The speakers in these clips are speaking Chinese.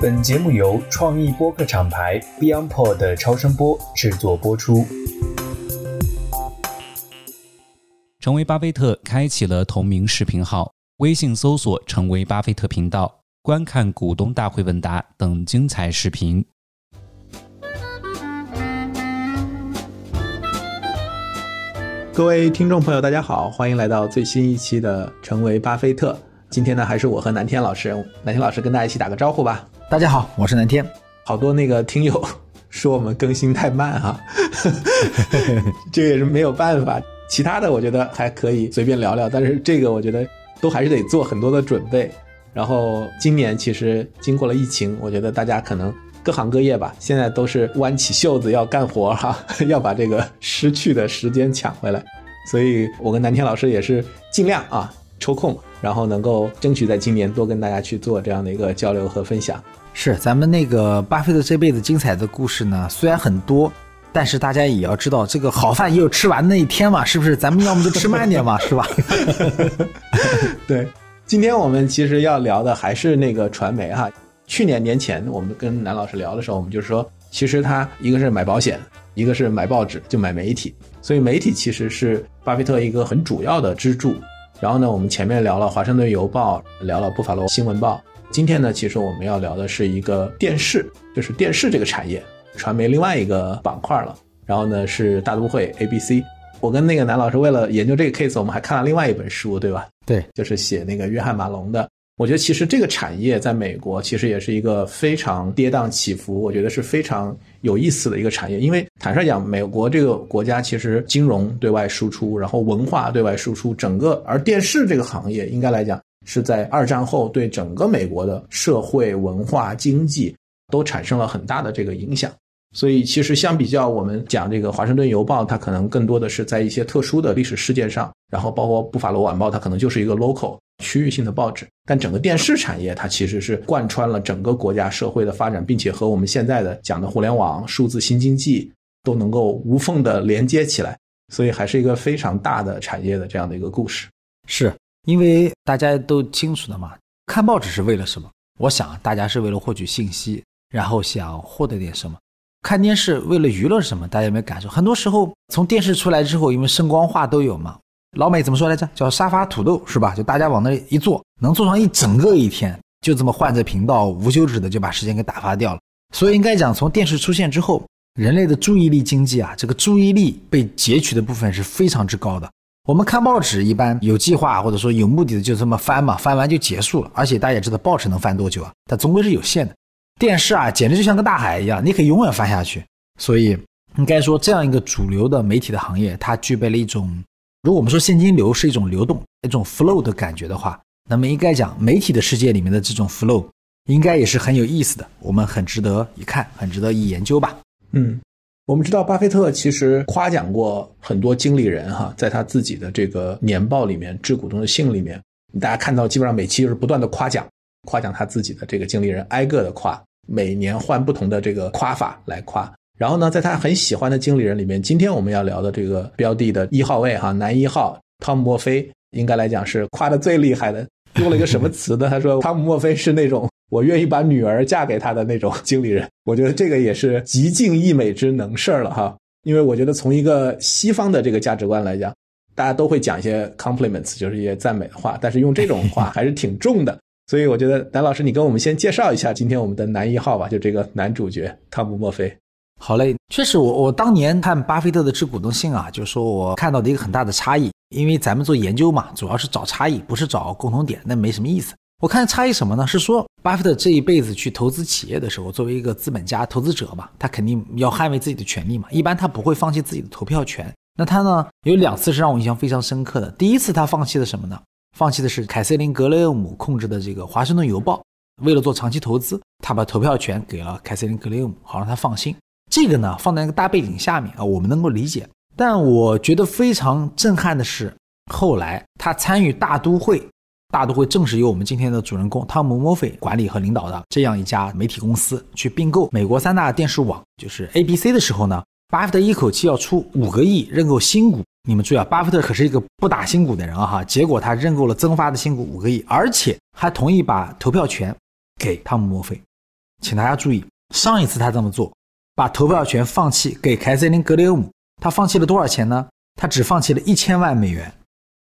本节目由创意播客厂牌 BeyondPod 的超声波制作播出。成为巴菲特开启了同名视频号，微信搜索“成为巴菲特”频道，观看股东大会问答等精彩视频。各位听众朋友，大家好，欢迎来到最新一期的《成为巴菲特》。今天呢，还是我和南天老师，南天老师跟大家一起打个招呼吧。大家好，我是南天。好多那个听友 说我们更新太慢哈，这个也是没有办法。其他的我觉得还可以随便聊聊，但是这个我觉得都还是得做很多的准备。然后今年其实经过了疫情，我觉得大家可能各行各业吧，现在都是弯起袖子要干活哈，要把这个失去的时间抢回来。所以我跟南天老师也是尽量啊抽空。然后能够争取在今年多跟大家去做这样的一个交流和分享。是，咱们那个巴菲特这辈子精彩的故事呢，虽然很多，但是大家也要知道，这个好饭也有吃完那一天嘛，是不是？咱们要么就吃慢点嘛，是吧？对，今天我们其实要聊的还是那个传媒哈。去年年前我们跟南老师聊的时候，我们就是说，其实他一个是买保险，一个是买报纸，就买媒体，所以媒体其实是巴菲特一个很主要的支柱。然后呢，我们前面聊了《华盛顿邮报》，聊了《布法罗新闻报》。今天呢，其实我们要聊的是一个电视，就是电视这个产业，传媒另外一个板块了。然后呢，是大都会 ABC。我跟那个南老师为了研究这个 case，我们还看了另外一本书，对吧？对，就是写那个约翰马龙的。我觉得其实这个产业在美国其实也是一个非常跌宕起伏，我觉得是非常有意思的一个产业。因为坦率讲，美国这个国家其实金融对外输出，然后文化对外输出，整个而电视这个行业应该来讲是在二战后对整个美国的社会文化经济都产生了很大的这个影响。所以其实相比较我们讲这个《华盛顿邮报》，它可能更多的是在一些特殊的历史事件上，然后包括《布法罗晚报》，它可能就是一个 local。区域性的报纸，但整个电视产业它其实是贯穿了整个国家社会的发展，并且和我们现在的讲的互联网、数字新经济都能够无缝的连接起来，所以还是一个非常大的产业的这样的一个故事。是因为大家都清楚的嘛？看报纸是为了什么？我想大家是为了获取信息，然后想获得点什么。看电视为了娱乐什么？大家有没有感受？很多时候从电视出来之后，因为声光画都有嘛。老美怎么说来着？叫沙发土豆是吧？就大家往那一坐，能坐上一整个一天，就这么换着频道，无休止的就把时间给打发掉了。所以应该讲，从电视出现之后，人类的注意力经济啊，这个注意力被截取的部分是非常之高的。我们看报纸一般有计划或者说有目的的就这么翻嘛，翻完就结束了。而且大家也知道，报纸能翻多久啊？它终归是有限的。电视啊，简直就像个大海一样，你可以永远翻下去。所以应该说，这样一个主流的媒体的行业，它具备了一种。如果我们说现金流是一种流动、一种 flow 的感觉的话，那么应该讲媒体的世界里面的这种 flow，应该也是很有意思的，我们很值得一看，很值得一研究吧。嗯，我们知道巴菲特其实夸奖过很多经理人哈，在他自己的这个年报里面、致股东的信里面，大家看到基本上每期就是不断的夸奖，夸奖他自己的这个经理人，挨个的夸，每年换不同的这个夸法来夸。然后呢，在他很喜欢的经理人里面，今天我们要聊的这个标的的一号位哈，男一号汤姆墨菲，应该来讲是夸的最厉害的。用了一个什么词呢？他说汤姆墨菲是那种我愿意把女儿嫁给他的那种经理人。我觉得这个也是极尽溢美之能事儿了哈。因为我觉得从一个西方的这个价值观来讲，大家都会讲一些 compliments，就是一些赞美的话，但是用这种话还是挺重的。所以我觉得南老师，你跟我们先介绍一下今天我们的男一号吧，就这个男主角汤姆墨菲。好嘞，确实，我我当年看巴菲特的致股东信啊，就是说我看到的一个很大的差异，因为咱们做研究嘛，主要是找差异，不是找共同点，那没什么意思。我看差异什么呢？是说巴菲特这一辈子去投资企业的时候，作为一个资本家、投资者嘛，他肯定要捍卫自己的权利嘛，一般他不会放弃自己的投票权。那他呢，有两次是让我印象非常深刻的。第一次他放弃了什么呢？放弃的是凯瑟琳·格雷厄姆控制的这个《华盛顿邮报》，为了做长期投资，他把投票权给了凯瑟琳·格雷厄姆，好让他放心。这个呢，放在一个大背景下面啊，我们能够理解。但我觉得非常震撼的是，后来他参与大都会，大都会正是由我们今天的主人公汤姆·墨菲管理和领导的这样一家媒体公司去并购美国三大电视网，就是 ABC 的时候呢，巴菲特一口气要出五个亿认购新股。你们注意啊，巴菲特可是一个不打新股的人啊哈，结果他认购了增发的新股五个亿，而且还同意把投票权给汤姆·墨菲。请大家注意，上一次他这么做，把投票权放弃给凯瑟琳·格雷厄姆，他放弃了多少钱呢？他只放弃了一千万美元。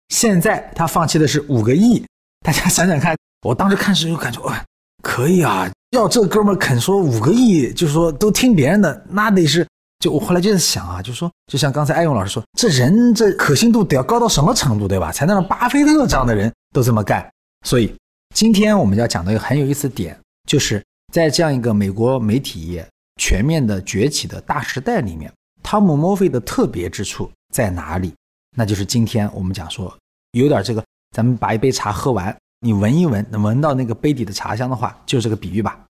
现在他放弃的是五个亿。大家想想看，我当时看时就感觉，哇，可以啊！要这哥们肯说五个亿，就是说都听别人的，那得是……就我后来就在想啊，就说，就像刚才艾勇老师说，这人这可信度得要高到什么程度，对吧？才能让巴菲特这样的人都这么干？所以今天我们要讲的一个很有意思点，就是在这样一个美国媒体业全面的崛起的大时代里面，汤姆·莫菲的特别之处在哪里？那就是今天我们讲说，有点这个，咱们把一杯茶喝完，你闻一闻，能闻到那个杯底的茶香的话，就这个比喻吧。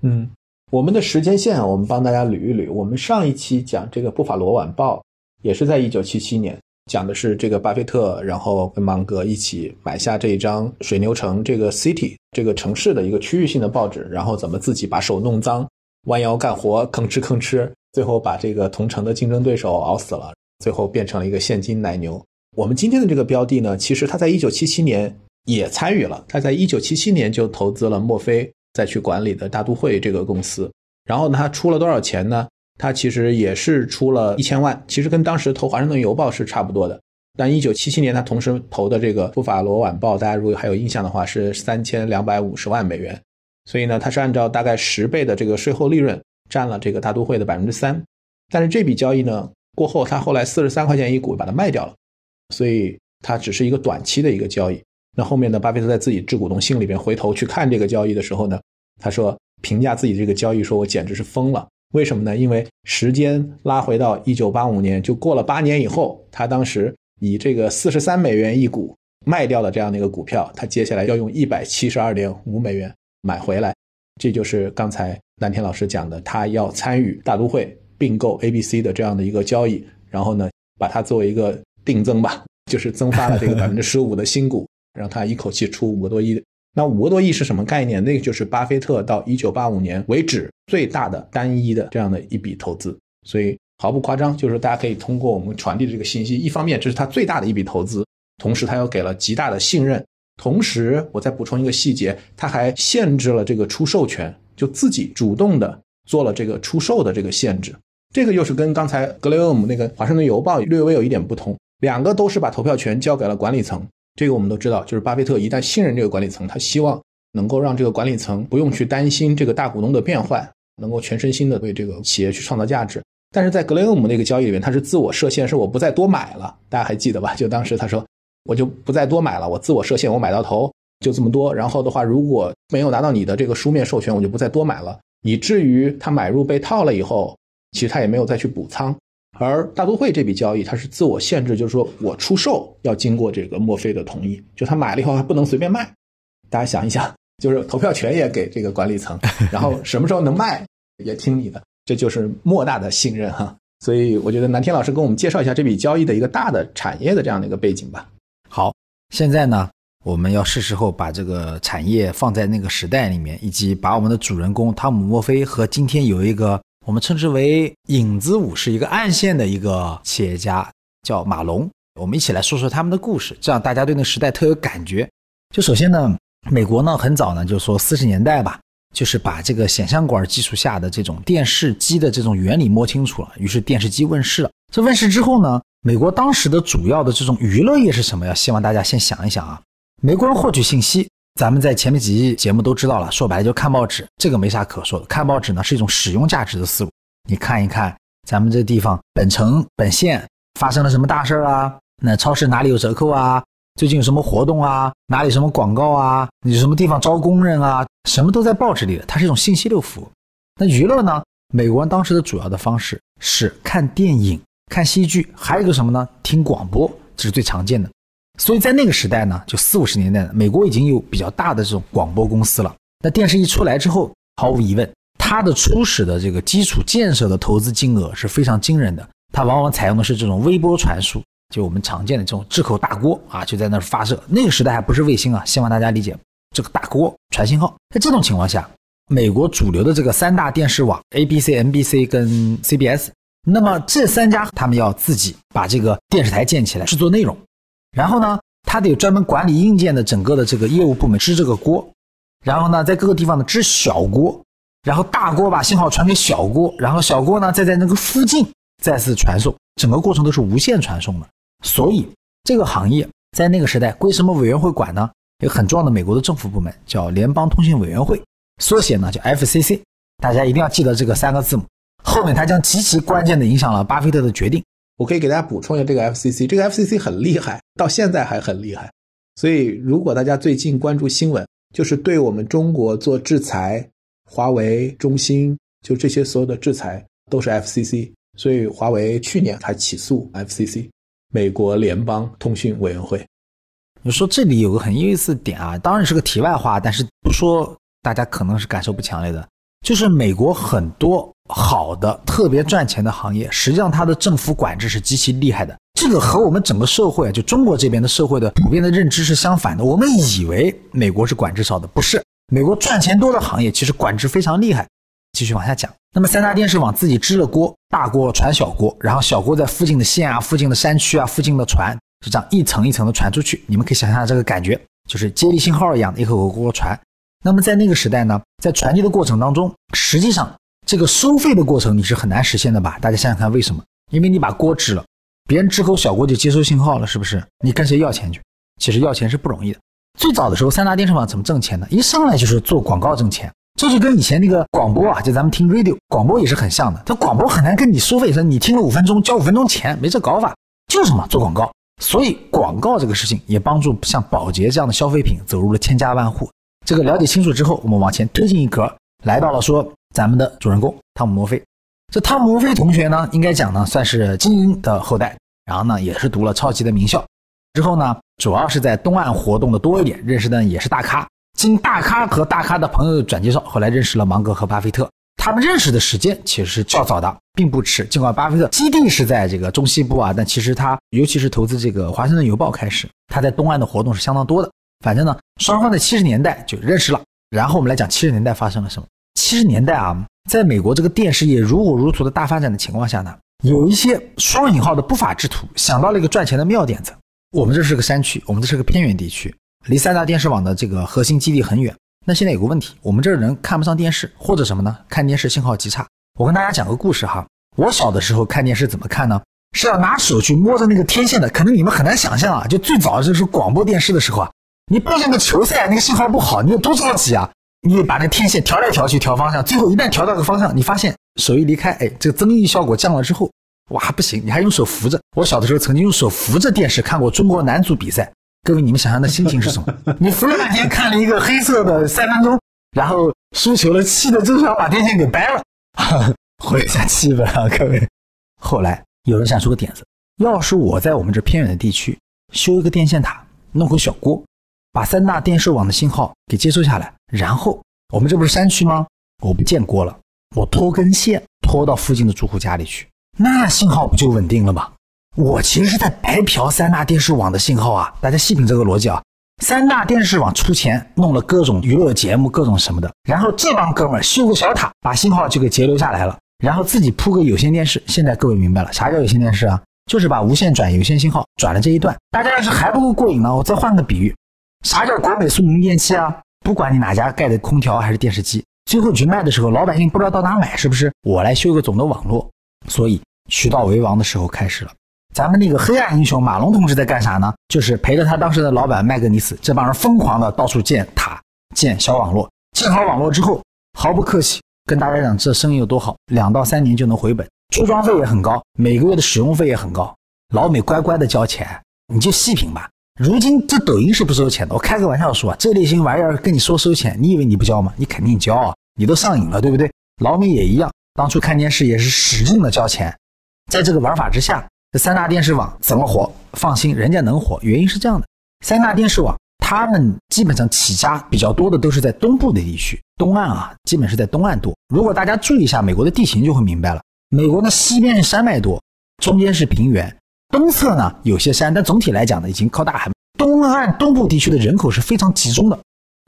嗯，我们的时间线，我们帮大家捋一捋。我们上一期讲这个《布法罗晚报》，也是在一九七七年，讲的是这个巴菲特，然后跟芒格一起买下这一张水牛城这个 City 这个城市的一个区域性的报纸，然后怎么自己把手弄脏，弯腰干活，吭哧吭哧，最后把这个同城的竞争对手熬死了，最后变成了一个现金奶牛。我们今天的这个标的呢，其实他在一九七七年也参与了，他在一九七七年就投资了墨菲。再去管理的大都会这个公司，然后呢，他出了多少钱呢？他其实也是出了一千万，其实跟当时投华盛顿邮报是差不多的。但一九七七年他同时投的这个布法罗晚报，大家如果还有印象的话，是三千两百五十万美元。所以呢，他是按照大概十倍的这个税后利润占了这个大都会的百分之三。但是这笔交易呢过后，他后来四十三块钱一股把它卖掉了，所以它只是一个短期的一个交易。那后面呢？巴菲特在自己致股东信里边回头去看这个交易的时候呢，他说评价自己这个交易，说我简直是疯了。为什么呢？因为时间拉回到一九八五年，就过了八年以后，他当时以这个四十三美元一股卖掉了这样的一个股票，他接下来要用一百七十二点五美元买回来。这就是刚才蓝天老师讲的，他要参与大都会并购 ABC 的这样的一个交易，然后呢，把它作为一个定增吧，就是增发了这个百分之十五 的新股。让他一口气出五个多亿，那五个多亿是什么概念？那个就是巴菲特到一九八五年为止最大的单一的这样的一笔投资，所以毫不夸张，就是大家可以通过我们传递的这个信息，一方面这是他最大的一笔投资，同时他又给了极大的信任，同时我再补充一个细节，他还限制了这个出售权，就自己主动的做了这个出售的这个限制，这个又是跟刚才格雷厄姆那个华盛顿邮报略微有一点不同，两个都是把投票权交给了管理层。这个我们都知道，就是巴菲特一旦信任这个管理层，他希望能够让这个管理层不用去担心这个大股东的变换，能够全身心的为这个企业去创造价值。但是在格雷厄姆那个交易里面，他是自我设限，是我不再多买了。大家还记得吧？就当时他说，我就不再多买了，我自我设限，我买到头就这么多。然后的话，如果没有拿到你的这个书面授权，我就不再多买了。以至于他买入被套了以后，其实他也没有再去补仓。而大都会这笔交易，它是自我限制，就是说我出售要经过这个墨菲的同意，就他买了以后还不能随便卖。大家想一想，就是投票权也给这个管理层，然后什么时候能卖也听你的，这就是莫大的信任哈。所以我觉得南天老师跟我们介绍一下这笔交易的一个大的产业的这样的一个背景吧。好，现在呢，我们要是时候把这个产业放在那个时代里面，以及把我们的主人公汤姆·墨菲和今天有一个。我们称之为影子武士，一个暗线的一个企业家叫马龙。我们一起来说说他们的故事，这样大家对那个时代特有感觉。就首先呢，美国呢很早呢，就说四十年代吧，就是把这个显像管技术下的这种电视机的这种原理摸清楚了，于是电视机问世了。这问世之后呢，美国当时的主要的这种娱乐业是什么？呀希望大家先想一想啊，美国人获取信息。咱们在前面几期节目都知道了，说白了就看报纸，这个没啥可说的。看报纸呢是一种使用价值的思路，你看一看咱们这地方本城本县发生了什么大事儿啊？那超市哪里有折扣啊？最近有什么活动啊？哪里什么广告啊？你什么地方招工人啊？什么都在报纸里的，它是一种信息流服务。那娱乐呢？美国人当时的主要的方式是看电影、看戏剧，还有一个什么呢？听广播，这是最常见的。所以在那个时代呢，就四五十年代，美国已经有比较大的这种广播公司了。那电视一出来之后，毫无疑问，它的初始的这个基础建设的投资金额是非常惊人的。它往往采用的是这种微波传输，就我们常见的这种智口大锅啊，就在那儿发射。那个时代还不是卫星啊，希望大家理解这个大锅传信号。在这种情况下，美国主流的这个三大电视网 ABC、NBC 跟 CBS，那么这三家他们要自己把这个电视台建起来，制作内容。然后呢，他得专门管理硬件的整个的这个业务部门支这个锅，然后呢，在各个地方呢支小锅，然后大锅把信号传给小锅，然后小锅呢再在那个附近再次传送，整个过程都是无线传送的。所以这个行业在那个时代归什么委员会管呢？一个很重要的美国的政府部门叫联邦通信委员会，缩写呢叫 FCC。大家一定要记得这个三个字母，后面它将极其关键的影响了巴菲特的决定。我可以给大家补充一下这个 FCC，这个 FCC 很厉害，到现在还很厉害。所以如果大家最近关注新闻，就是对我们中国做制裁，华为、中兴，就这些所有的制裁都是 FCC。所以华为去年还起诉 FCC，美国联邦通讯委员会。你说这里有个很有意思的点啊，当然是个题外话，但是不说大家可能是感受不强烈的。就是美国很多好的、特别赚钱的行业，实际上它的政府管制是极其厉害的。这个和我们整个社会，就中国这边的社会的普遍的认知是相反的。我们以为美国是管制少的，不是。美国赚钱多的行业，其实管制非常厉害。继续往下讲，那么三大电视网自己支了锅，大锅传小锅，然后小锅在附近的县啊、附近的山区啊、附近的船，就这样一层一层的传出去。你们可以想象这个感觉，就是接力信号一样的，一口口锅传。那么在那个时代呢，在传递的过程当中，实际上这个收费的过程你是很难实现的吧？大家想想看，为什么？因为你把锅支了，别人支口小锅就接收信号了，是不是？你跟谁要钱去？其实要钱是不容易的。最早的时候，三大电视网怎么挣钱呢？一上来就是做广告挣钱，这就跟以前那个广播啊，就咱们听 radio 广播也是很像的。它广播很难跟你收费，说你听了五分钟交五分钟钱，没这搞法，就是什么做广告。所以广告这个事情也帮助像保洁这样的消费品走入了千家万户。这个了解清楚之后，我们往前推进一格，来到了说咱们的主人公汤姆·摩菲。这汤姆·摩菲同学呢，应该讲呢算是精英的后代，然后呢也是读了超级的名校，之后呢主要是在东岸活动的多一点，认识的也是大咖。经大咖和大咖的朋友转介绍，后来认识了芒格和巴菲特。他们认识的时间其实是较早的，并不迟。尽管巴菲特基地是在这个中西部啊，但其实他尤其是投资这个华盛顿邮报开始，他在东岸的活动是相当多的。反正呢，双方在七十年代就认识了。然后我们来讲七十年代发生了什么。七十年代啊，在美国这个电视业如火如荼的大发展的情况下呢，有一些双引号的不法之徒想到了一个赚钱的妙点子。我们这是个山区，我们这是个偏远地区，离三大电视网的这个核心基地很远。那现在有个问题，我们这人看不上电视，或者什么呢？看电视信号极差。我跟大家讲个故事哈，我小的时候看电视怎么看呢？是要拿手去摸着那个天线的。可能你们很难想象啊，就最早就是广播电视的时候啊。你播上个球赛，那个信号不好，你有多着急啊？你把那天线调来调去，调方向，最后一旦调到个方向，你发现手一离开，哎，这个增益效果降了之后，哇，不行，你还用手扶着。我小的时候曾经用手扶着电视看过中国男足比赛，各位你们想象的心情是什么？你扶了半天看了一个黑色的三分钟，然后输球了，气的真想把电线给掰了，活跃一下气氛啊，各位。后来有人想出个点子，要是我在我们这偏远的地区修一个电线塔，弄个小锅。把三大电视网的信号给接收下来，然后我们这不是山区吗？我不建锅了，我拖根线拖到附近的住户家里去，那信号不就稳定了吗？我其实是在白嫖三大电视网的信号啊！大家细品这个逻辑啊，三大电视网出钱弄了各种娱乐节目，各种什么的，然后这帮哥们修个小塔，把信号就给截留下来了，然后自己铺个有线电视。现在各位明白了，啥叫有线电视啊？就是把无线转有线信号转了这一段。大家要是还不够过瘾呢，我再换个比喻。啥叫国美苏宁电器啊？不管你哪家盖的空调还是电视机，最后去卖的时候，老百姓不知道到哪买，是不是？我来修个总的网络，所以渠道为王的时候开始了。咱们那个黑暗英雄马龙同志在干啥呢？就是陪着他当时的老板麦格尼斯这帮人疯狂的到处建塔、建小网络。建好网络之后，毫不客气跟大家讲这生意有多好，两到三年就能回本，出装费也很高，每个月的使用费也很高。老美乖乖的交钱，你就细品吧。如今这抖音是不收钱的，我开个玩笑说，这类型玩意儿跟你说收钱，你以为你不交吗？你肯定交啊，你都上瘾了，对不对？老美也一样，当初看电视也是使劲的交钱，在这个玩法之下，这三大电视网怎么活？放心，人家能活，原因是这样的：三大电视网他们基本上起家比较多的都是在东部的地区，东岸啊，基本是在东岸多。如果大家注意一下美国的地形，就会明白了，美国的西边是山脉多，中间是平原。东侧呢有些山，但总体来讲呢已经靠大海。东岸东部地区的人口是非常集中的，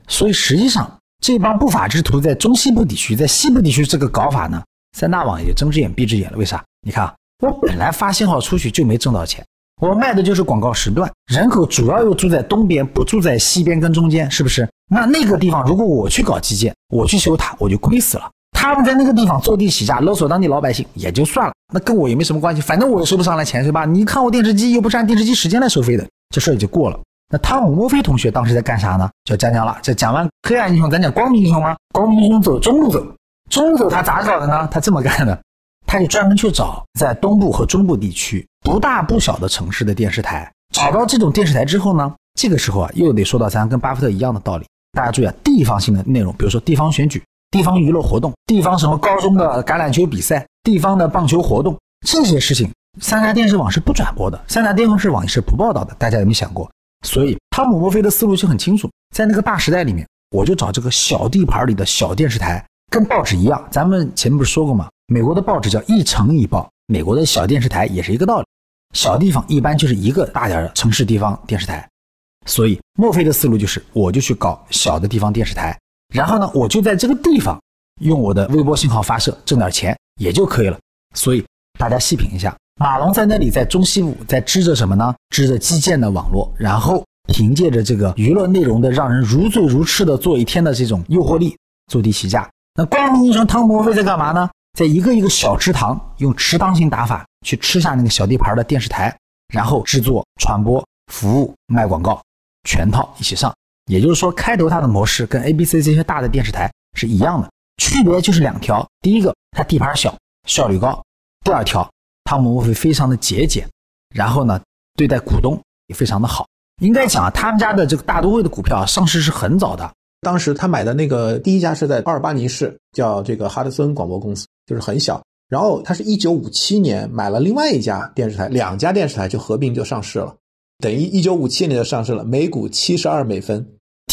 所以实际上这帮不法之徒在中西部地区，在西部地区这个搞法呢，三大网也睁只眼闭只眼了。为啥？你看啊，我本来发信号出去就没挣到钱，我卖的就是广告时段，人口主要又住在东边，不住在西边跟中间，是不是？那那个地方如果我去搞基建，我去修塔，我就亏死了。他们在那个地方坐地起价，勒索当地老百姓也就算了，那跟我也没什么关系，反正我也收不上来钱，是吧？你看我电视机又不是按电视机时间来收费的，这事儿也就过了。那汤姆·墨菲同学当时在干啥呢？就讲讲了，这讲完黑暗英雄，咱讲光明英雄吗？光明英雄走中路走，中路走他咋搞的呢？他这么干的，他就专门去找在东部和中部地区不大不小的城市的电视台，找到这种电视台之后呢，这个时候啊，又得说到咱跟巴菲特一样的道理。大家注意啊，地方性的内容，比如说地方选举、地方娱乐活动、地方什么高中的橄榄球比赛、地方的棒球活动，这些事情，三大电视网是不转播的，三大电视网是不报道的。大家有没有想过？所以，汤姆·墨菲的思路就很清楚，在那个大时代里面，我就找这个小地盘里的小电视台，跟报纸一样。咱们前面不是说过吗？美国的报纸叫一城一报，美国的小电视台也是一个道理。小地方一般就是一个大点的城市地方电视台。所以，墨菲的思路就是，我就去搞小的地方电视台，然后呢，我就在这个地方用我的微波信号发射，挣点钱也就可以了。所以，大家细品一下。马龙在那里，在中西部，在织着什么呢？织着基建的网络，然后凭借着这个娱乐内容的让人如醉如痴的做一天的这种诱惑力，坐地起价。那光明英雄汤姆·费在干嘛呢？在一个一个小池塘，用池塘型打法去吃下那个小地盘的电视台，然后制作、传播、服务、卖广告，全套一起上。也就是说，开头它的模式跟 ABC 这些大的电视台是一样的，区别就是两条：第一个，它地盘小，效率高；第二条。他们会非常的节俭，然后呢，对待股东也非常的好。应该讲啊，他们家的这个大都会的股票上市是很早的。当时他买的那个第一家是在阿尔巴尼市，叫这个哈德森广播公司，就是很小。然后他是一九五七年买了另外一家电视台，两家电视台就合并就上市了，等于一九五七年就上市了，每股七十二美分。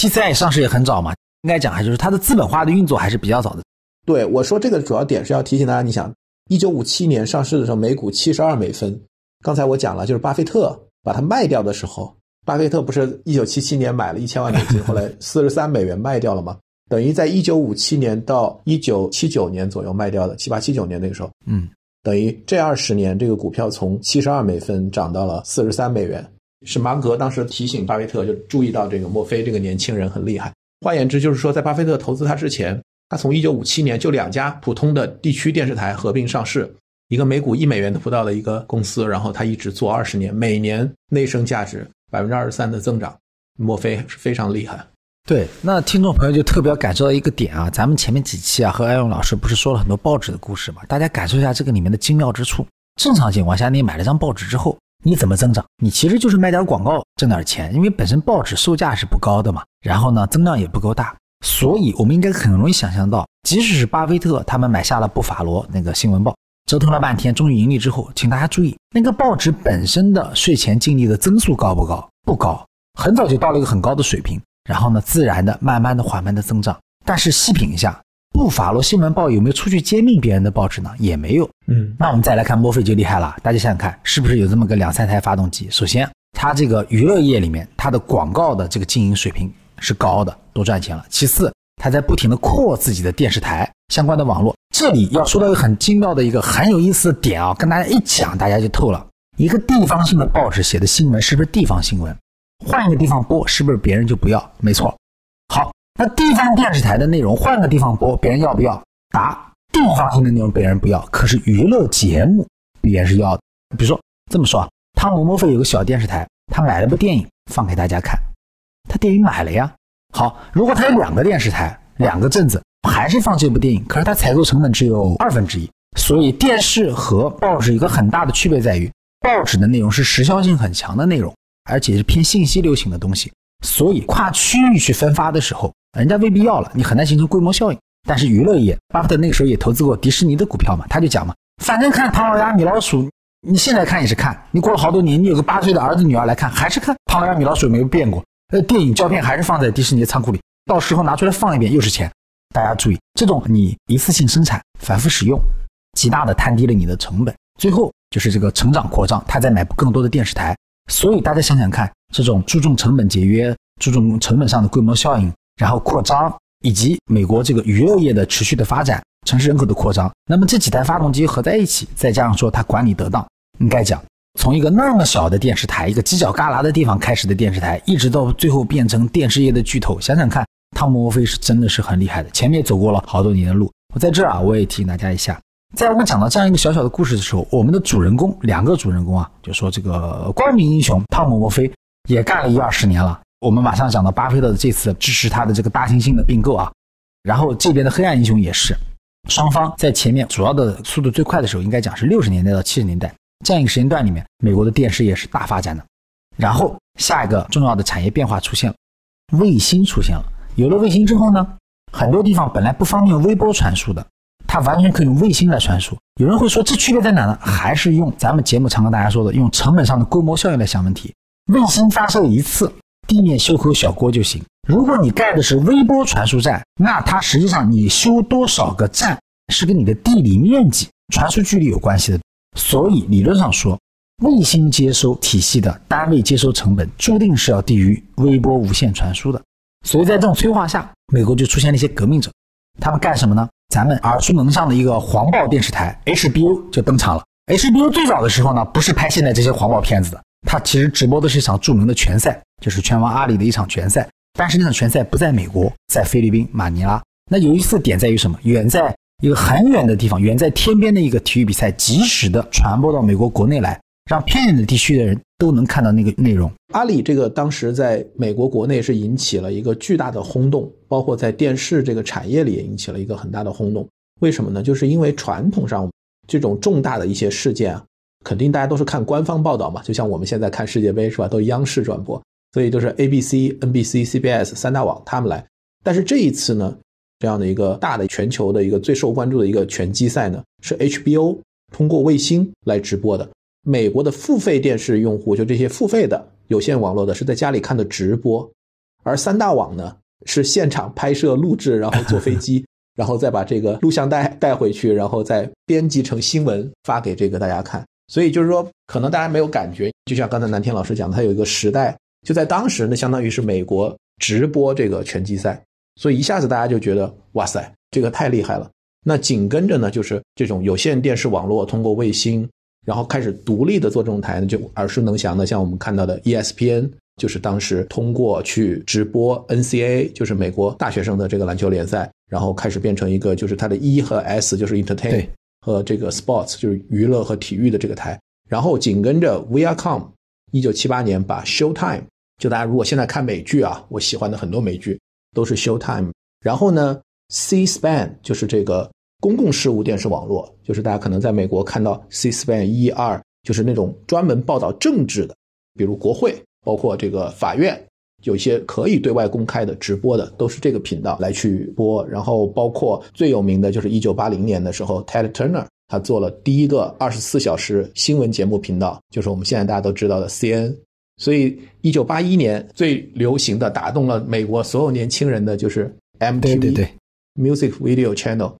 TCI 上市也很早嘛，应该讲还就是它的资本化的运作还是比较早的。对我说这个主要点是要提醒大家，你想。一九五七年上市的时候，每股七十二美分。刚才我讲了，就是巴菲特把它卖掉的时候，巴菲特不是一九七七年买了一千万美金，后来四十三美元卖掉了吗？等于在一九五七年到一九七九年左右卖掉的，七八七九年那个时候，嗯，等于这二十年这个股票从七十二美分涨到了四十三美元。是芒格当时提醒巴菲特，就注意到这个墨菲这个年轻人很厉害。换言之，就是说在巴菲特投资他之前。他从一九五七年就两家普通的地区电视台合并上市，一个每股一美元都不到的一个公司，然后他一直做二十年，每年内生价值百分之二十三的增长，墨菲是非常厉害。对，那听众朋友就特别感受到一个点啊，咱们前面几期啊和艾勇老师不是说了很多报纸的故事嘛，大家感受一下这个里面的精妙之处。正常情况下，你买了张报纸之后，你怎么增长？你其实就是卖点广告挣点钱，因为本身报纸售价是不高的嘛，然后呢增量也不够大。所以，我们应该很容易想象到，即使是巴菲特他们买下了布法罗那个新闻报，折腾了半天，终于盈利之后，请大家注意，那个报纸本身的税前净利的增速高不高？不高，很早就到了一个很高的水平。然后呢，自然的、慢慢的、缓慢的增长。但是细品一下，布法罗新闻报有没有出去揭秘别人的报纸呢？也没有。嗯，那我们再来看墨菲就厉害了。大家想想看，是不是有这么个两三台发动机？首先，它这个娱乐业里面，它的广告的这个经营水平。是高的，多赚钱了。其次，他在不停的扩自己的电视台相关的网络。这里要说到一个很精妙的一个很有意思的点啊，跟大家一讲，大家就透了。一个地方性的报纸写的新闻是不是地方新闻？换一个地方播是不是别人就不要？没错。好，那地方电视台的内容换个地方播，别人要不要？答：地方性的内容别人不要，可是娱乐节目别人是要的。比如说这么说，汤姆·莫菲有个小电视台，他买了部电影放给大家看。他电影买了呀，好，如果他有两个电视台，两个镇子，还是放这部电影，可是他采购成本只有二分之一。所以电视和报纸一个很大的区别在于，报纸的内容是时效性很强的内容，而且是偏信息流行的东西，所以跨区域去分发的时候，人家未必要了，你很难形成规模效应。但是娱乐业，巴菲特那个时候也投资过迪士尼的股票嘛，他就讲嘛，反正看唐老鸭米老鼠，你现在看也是看，你过了好多年，你有个八岁的儿子女儿来看，还是看唐老鸭米老鼠没有变过。呃，电影胶片还是放在迪士尼的仓库里，到时候拿出来放一遍又是钱。大家注意，这种你一次性生产、反复使用，极大的摊低了你的成本。最后就是这个成长扩张，他在买更多的电视台。所以大家想想看，这种注重成本节约、注重成本上的规模效应，然后扩张，以及美国这个娱乐业的持续的发展、城市人口的扩张，那么这几台发动机合在一起，再加上说它管理得当，应该讲。从一个那么小的电视台，一个犄角旮旯的地方开始的电视台，一直到最后变成电视业的巨头，想想看，汤姆·沃菲是真的是很厉害的。前面走过了好多年的路，我在这儿啊，我也提醒大家一下，在我们讲到这样一个小小的故事的时候，我们的主人公两个主人公啊，就说这个光明英雄汤姆·墨菲也干了一二十年了。我们马上讲到巴菲特的这次支持他的这个大猩猩的并购啊，然后这边的黑暗英雄也是，双方在前面主要的速度最快的时候，应该讲是六十年代到七十年代这样一个时间段里面，美国的电视业是大发展的。然后下一个重要的产业变化出现了，卫星出现了。有了卫星之后呢，很多地方本来不方便用微波传输的，它完全可以用卫星来传输。有人会说这区别在哪呢？还是用咱们节目常跟大家说的，用成本上的规模效应来想问题。卫星发射一次，地面修口小锅就行。如果你盖的是微波传输站，那它实际上你修多少个站是跟你的地理面积、传输距离有关系的。所以理论上说，卫星接收体系的单位接收成本注定是要低于微波无线传输的。所以在这种催化下，美国就出现了一些革命者，他们干什么呢？咱们耳熟能详的一个黄暴电视台 HBO 就登场了。HBO 最早的时候呢，不是拍现在这些黄暴片子的，它其实直播的是一场著名的拳赛，就是拳王阿里的一场拳赛。但是那场拳赛不在美国，在菲律宾马尼拉。那有意思的点在于什么？远在一个很远的地方，远在天边的一个体育比赛，及时的传播到美国国内来。让偏远的地区的人都能看到那个内容。阿里这个当时在美国国内是引起了一个巨大的轰动，包括在电视这个产业里也引起了一个很大的轰动。为什么呢？就是因为传统上这种重大的一些事件啊，肯定大家都是看官方报道嘛，就像我们现在看世界杯是吧，都央视转播，所以都是 ABC、NBC、CBS 三大网他们来。但是这一次呢，这样的一个大的全球的一个最受关注的一个拳击赛呢，是 HBO 通过卫星来直播的。美国的付费电视用户，就这些付费的有线网络的，是在家里看的直播；而三大网呢，是现场拍摄录制，然后坐飞机，然后再把这个录像带带回去，然后再编辑成新闻发给这个大家看。所以就是说，可能大家没有感觉，就像刚才南天老师讲的，它有一个时代，就在当时，那相当于是美国直播这个拳击赛，所以一下子大家就觉得，哇塞，这个太厉害了。那紧跟着呢，就是这种有线电视网络通过卫星。然后开始独立的做这种台呢，就耳熟能详的，像我们看到的 ESPN，就是当时通过去直播 NCAA，就是美国大学生的这个篮球联赛，然后开始变成一个就是它的 E 和 S 就是 Entertain 和这个 Sports 就是娱乐和体育的这个台。然后紧跟着 Viacom，一九七八年把 Showtime，就大家如果现在看美剧啊，我喜欢的很多美剧都是 Showtime。然后呢，C-SPAN 就是这个。公共事务电视网络，就是大家可能在美国看到 C-SPAN 一二，就是那种专门报道政治的，比如国会，包括这个法院，有一些可以对外公开的直播的，都是这个频道来去播。然后包括最有名的就是一九八零年的时候，Ted Turner 他做了第一个二十四小时新闻节目频道，就是我们现在大家都知道的 CNN。所以一九八一年最流行的、打动了美国所有年轻人的就是 MTV Music Video Channel。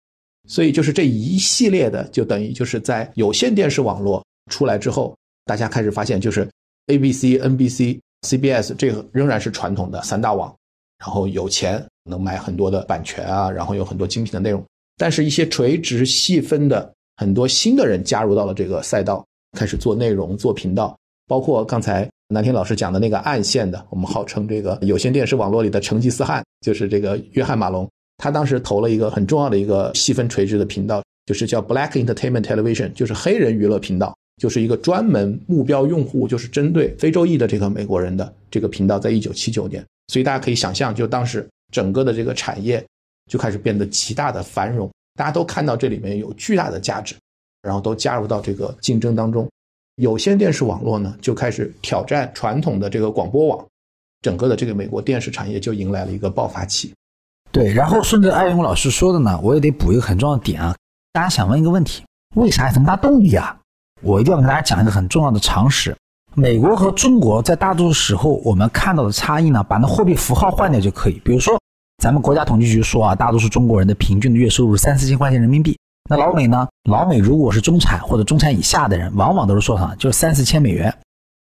所以就是这一系列的，就等于就是在有线电视网络出来之后，大家开始发现，就是 A B C N B C C B S 这个仍然是传统的三大网，然后有钱能买很多的版权啊，然后有很多精品的内容。但是，一些垂直细分的很多新的人加入到了这个赛道，开始做内容、做频道，包括刚才南天老师讲的那个暗线的，我们号称这个有线电视网络里的成吉思汗，就是这个约翰马龙。他当时投了一个很重要的一个细分垂直的频道，就是叫 Black Entertainment Television，就是黑人娱乐频道，就是一个专门目标用户，就是针对非洲裔的这个美国人的这个频道。在一九七九年，所以大家可以想象，就当时整个的这个产业就开始变得极大的繁荣，大家都看到这里面有巨大的价值，然后都加入到这个竞争当中。有线电视网络呢，就开始挑战传统的这个广播网，整个的这个美国电视产业就迎来了一个爆发期。对，然后顺着艾勇老师说的呢，我也得补一个很重要的点啊。大家想问一个问题：为啥有这么大动力啊？我一定要跟大家讲一个很重要的常识：美国和中国在大多数时候我们看到的差异呢，把那货币符号换掉就可以。比如说，咱们国家统计局说啊，大多数中国人的平均的月收入三四千块钱人民币。那老美呢？老美如果是中产或者中产以下的人，往往都是说啥？就是三四千美元。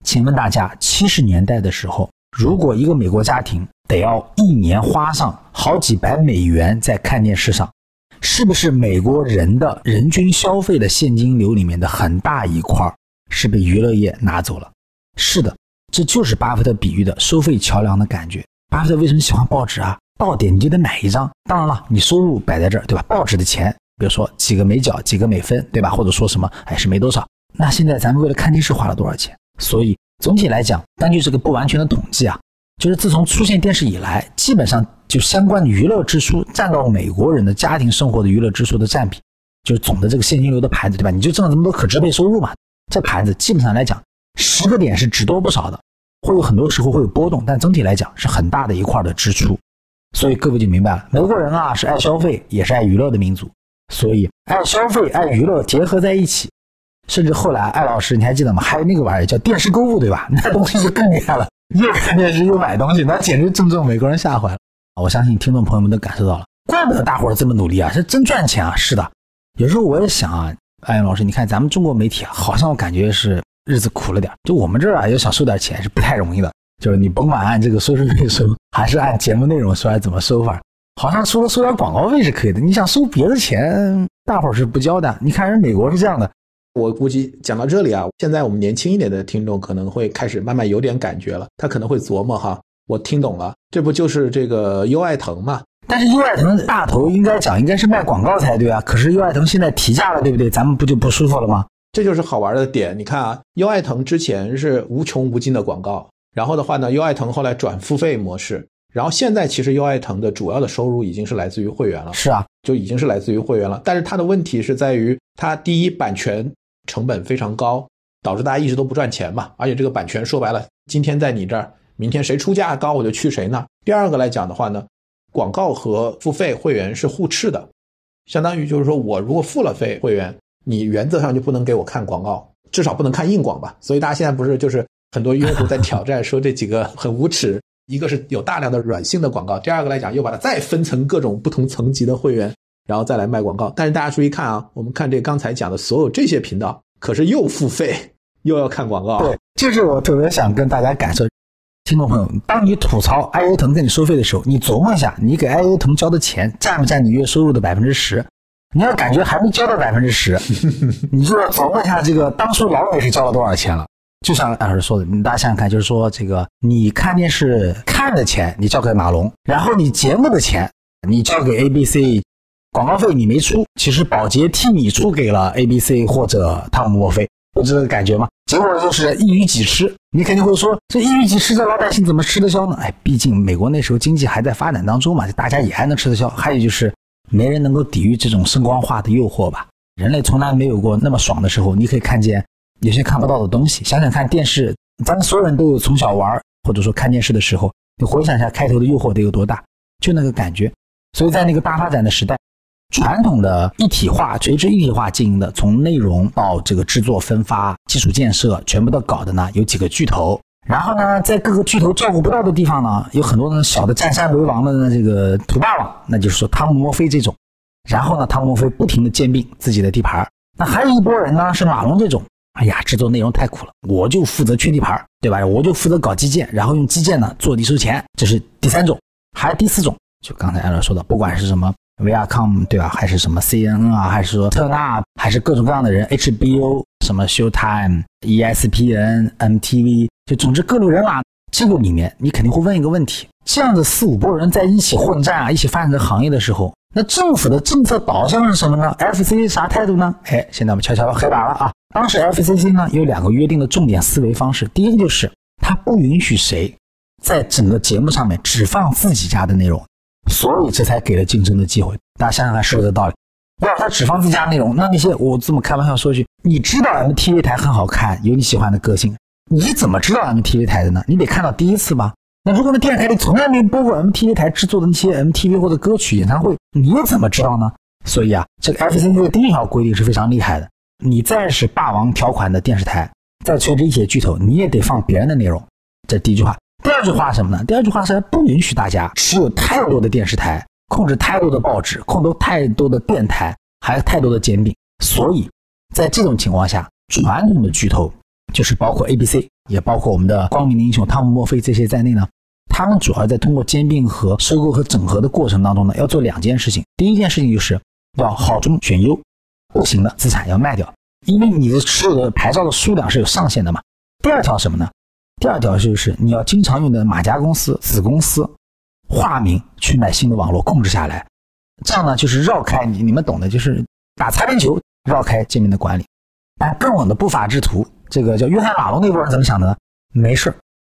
请问大家，七十年代的时候，如果一个美国家庭，得要一年花上好几百美元在看电视上，是不是美国人的人均消费的现金流里面的很大一块是被娱乐业拿走了？是的，这就是巴菲特比喻的收费桥梁的感觉。巴菲特为什么喜欢报纸啊？到点你就得买一张。当然了，你收入摆在这儿，对吧？报纸的钱，比如说几个美角、几个美分，对吧？或者说什么，哎，是没多少。那现在咱们为了看电视花了多少钱？所以总体来讲，根据这个不完全的统计啊，就是自从出现电视以来，基本上就相关的娱乐支出占到美国人的家庭生活的娱乐支出的占比，就是总的这个现金流的盘子，对吧？你就挣了这么多可支配收入嘛，这盘子基本上来讲，十个点是只多不少的，会有很多时候会有波动，但整体来讲是很大的一块的支出。所以各位就明白了，美国人啊是爱消费也是爱娱乐的民族，所以爱消费爱娱乐结合在一起。甚至后来，艾老师，你还记得吗？还有那个玩意儿叫电视购物，对吧？那东西就更厉害了，又看电视又买东西，那简直正中美国人下怀了。我相信听众朋友们都感受到了，怪不得大伙儿这么努力啊，是真赚钱啊！是的，有时候我也想啊，艾老师，你看咱们中国媒体啊，好像我感觉是日子苦了点，就我们这儿啊，要想收点钱是不太容易的。就是你甭管按这个收视率收，还是按节目内容收，还是怎么收法，好像除了收点广告费是可以的。你想收别的钱，大伙儿是不交的。你看人美国是这样的。我估计讲到这里啊，现在我们年轻一点的听众可能会开始慢慢有点感觉了，他可能会琢磨哈，我听懂了，这不就是这个优爱腾嘛？但是优爱腾大头应该讲应该是卖广告才对啊，可是优爱腾现在提价了，对不对？咱们不就不舒服了吗？这就是好玩的点。你看啊，优爱腾之前是无穷无尽的广告，然后的话呢，优爱腾后来转付费模式，然后现在其实优爱腾的主要的收入已经是来自于会员了。是啊，就已经是来自于会员了。但是它的问题是在于，它第一版权。成本非常高，导致大家一直都不赚钱嘛。而且这个版权说白了，今天在你这儿，明天谁出价高我就去谁那。第二个来讲的话呢，广告和付费会员是互斥的，相当于就是说我如果付了费会员，你原则上就不能给我看广告，至少不能看硬广吧。所以大家现在不是就是很多用户在挑战说这几个很无耻，一个是有大量的软性的广告，第二个来讲又把它再分成各种不同层级的会员。然后再来卖广告，但是大家注意看啊，我们看这刚才讲的所有这些频道，可是又付费又要看广告。对，这是我特别想跟大家感受，听众朋友，当你吐槽爱优腾给你收费的时候，你琢磨一下，你给爱优腾交的钱占不占你月收入的百分之十？你要感觉还没交到百分之十，你就要琢磨一下这个当初老美是交了多少钱了。就像老师说的，你大家想想看，就是说这个你看电视看的钱你交给马龙，然后你节目的钱你交给 ABC。广告费你没出，其实保洁替你出给了 A B C 或者汤姆沃菲，有这个感觉吗？结果就是一鱼几吃。你肯定会说，这一鱼几吃，这老百姓怎么吃得消呢？哎，毕竟美国那时候经济还在发展当中嘛，大家也还能吃得消。还有就是没人能够抵御这种声光化的诱惑吧？人类从来没有过那么爽的时候。你可以看见有些看不到的东西。想想看电视，咱们所有人都有从小玩或者说看电视的时候，你回想一下开头的诱惑得有多大，就那个感觉。所以在那个大发展的时代。传统的一体化、垂直一体化经营的，从内容到这个制作、分发、基础建设，全部都搞的呢，有几个巨头。然后呢，在各个巨头照顾不到的地方呢，有很多呢小的占山为王的这个土霸王，那就是说汤姆·莫菲这种。然后呢，汤姆·莫菲不停的兼并自己的地盘。那还有一波人呢，是马龙这种。哎呀，制作内容太苦了，我就负责缺地盘，对吧？我就负责搞基建，然后用基建呢做地收钱，这是第三种。还有第四种，就刚才艾乐说的，不管是什么。Viacom 对吧？还是什么 CNN 啊？还是说特纳？还是各种各样的人？HBO 什么 Showtime、ESPN、MTV，就总之各路人马。这个里面你肯定会问一个问题：这样子四五波人在一起混战啊，一起发展这行业的时候，那政府的政策导向是什么呢？FCC 啥态度呢？哎，现在我们悄悄的黑板了啊！当时 FCC 呢有两个约定的重点思维方式，第一个就是它不允许谁在整个节目上面只放自己家的内容。所以这才给了竞争的机会。大家想想看，是不是这道理？要他只放自家内容，那那些我这么开玩笑说句，你知道 MTV 台很好看，有你喜欢的歌星，你怎么知道 MTV 台的呢？你得看到第一次吧。那如果那电视台里从来没播过 MTV 台制作的那些 MTV 或者歌曲演唱会，你怎么知道呢？所以啊，这个 FCC 的第一条规定是非常厉害的。你再是霸王条款的电视台，再垂直一些巨头，你也得放别人的内容。这第一句话。第二句话什么呢？第二句话是不允许大家持有太多的电视台，控制太多的报纸，控制太多的电台，还有太多的煎饼。所以，在这种情况下，传统的巨头，就是包括 ABC，也包括我们的光明的英雄汤姆·墨菲这些在内呢，他们主要在通过兼并和收购和整合的过程当中呢，要做两件事情。第一件事情就是要好中选优，不行的资产要卖掉，因为你的持有的牌照的数量是有上限的嘛。第二条什么呢？第二条就是你要经常用的马甲公司、子公司，化名去买新的网络控制下来，这样呢就是绕开你你们懂的，就是打擦边球，绕开界面的管理。哎，更稳的不法之徒，这个叫约翰马龙那波人怎么想的呢？没事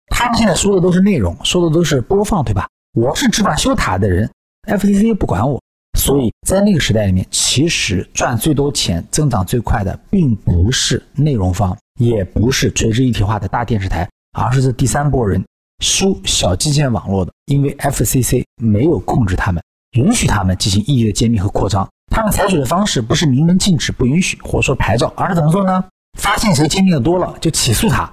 他们现在说的都是内容，说的都是播放，对吧？我是只管修塔的人，FCC 不管我。所以在那个时代里面，其实赚最多钱、增长最快的，并不是内容方，也不是垂直一体化的大电视台，而是这第三波人修小基建网络的。因为 FCC 没有控制他们，允许他们进行异地的揭秘和扩张。他们采取的方式不是明文禁止、不允许，或者说牌照，而是怎么做呢？发现谁揭秘的多了，就起诉他，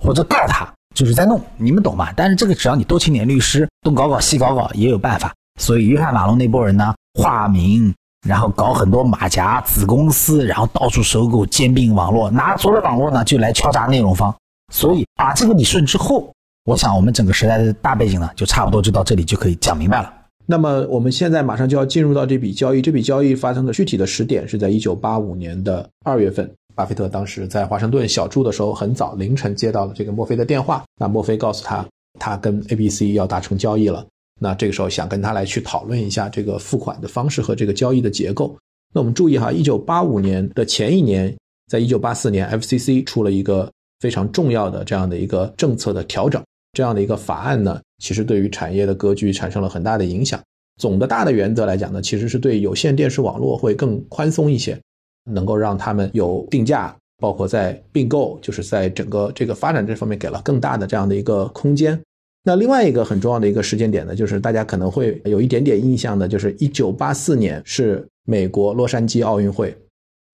或者告他，就是在弄。你们懂吗？但是这个只要你多请点律师，东搞搞西搞搞，也有办法。所以约翰马龙那波人呢？化名，然后搞很多马甲子公司，然后到处收购兼并网络，拿所有的网络呢就来敲诈内容方。所以把这个理顺之后，我想我们整个时代的大背景呢，就差不多就到这里就可以讲明白了。那么我们现在马上就要进入到这笔交易，这笔交易发生的具体的时点是在一九八五年的二月份，巴菲特当时在华盛顿小住的时候，很早凌晨接到了这个墨菲的电话，那墨菲告诉他，他跟 ABC 要达成交易了。那这个时候想跟他来去讨论一下这个付款的方式和这个交易的结构。那我们注意哈，一九八五年的前一年，在一九八四年，FCC 出了一个非常重要的这样的一个政策的调整，这样的一个法案呢，其实对于产业的格局产生了很大的影响。总的大的原则来讲呢，其实是对有线电视网络会更宽松一些，能够让他们有定价，包括在并购，就是在整个这个发展这方面给了更大的这样的一个空间。那另外一个很重要的一个时间点呢，就是大家可能会有一点点印象的，就是一九八四年是美国洛杉矶奥运会。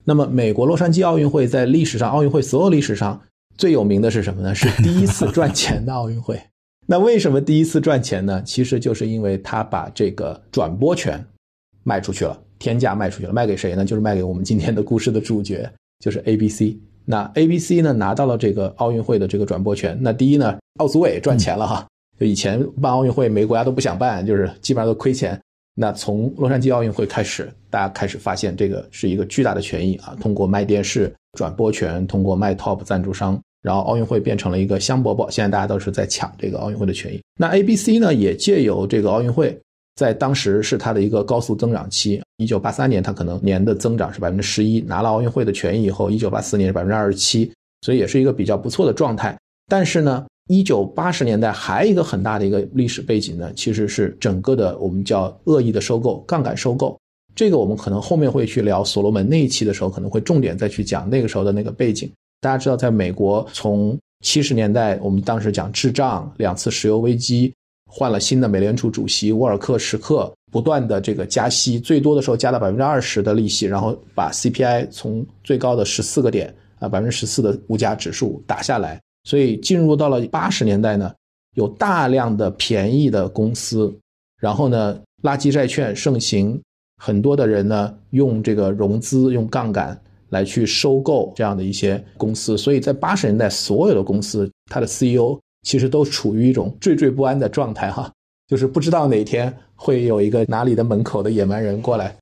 那么美国洛杉矶奥运会在历史上，奥运会所有历史上最有名的是什么呢？是第一次赚钱的奥运会。那为什么第一次赚钱呢？其实就是因为他把这个转播权卖出去了，天价卖出去了，卖给谁呢？就是卖给我们今天的故事的主角，就是 ABC。那 ABC 呢拿到了这个奥运会的这个转播权。那第一呢，奥组委赚钱了哈。就以前办奥运会，每个国家都不想办，就是基本上都亏钱。那从洛杉矶奥运会开始，大家开始发现这个是一个巨大的权益啊！通过卖电视转播权，通过卖 Top 赞助商，然后奥运会变成了一个香饽饽。现在大家都是在抢这个奥运会的权益。那 ABC 呢，也借由这个奥运会，在当时是它的一个高速增长期。一九八三年，它可能年的增长是百分之十一，拿了奥运会的权益以后，一九八四年是百分之二十七，所以也是一个比较不错的状态。但是呢，一九八十年代还有一个很大的一个历史背景呢，其实是整个的我们叫恶意的收购、杠杆收购。这个我们可能后面会去聊所罗门那一期的时候，可能会重点再去讲那个时候的那个背景。大家知道，在美国从七十年代，我们当时讲滞胀、两次石油危机，换了新的美联储主席沃尔克时刻，不断的这个加息，最多的时候加到百分之二十的利息，然后把 CPI 从最高的十四个点啊百分之十四的物价指数打下来。所以进入到了八十年代呢，有大量的便宜的公司，然后呢，垃圾债券盛行，很多的人呢用这个融资、用杠杆来去收购这样的一些公司。所以在八十年代，所有的公司它的 CEO 其实都处于一种惴惴不安的状态，哈，就是不知道哪天会有一个哪里的门口的野蛮人过来，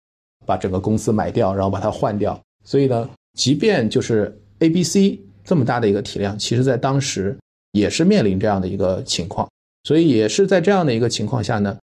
把整个公司买掉，然后把它换掉。所以呢，即便就是 ABC。这么大的一个体量，其实在当时也是面临这样的一个情况，所以也是在这样的一个情况下呢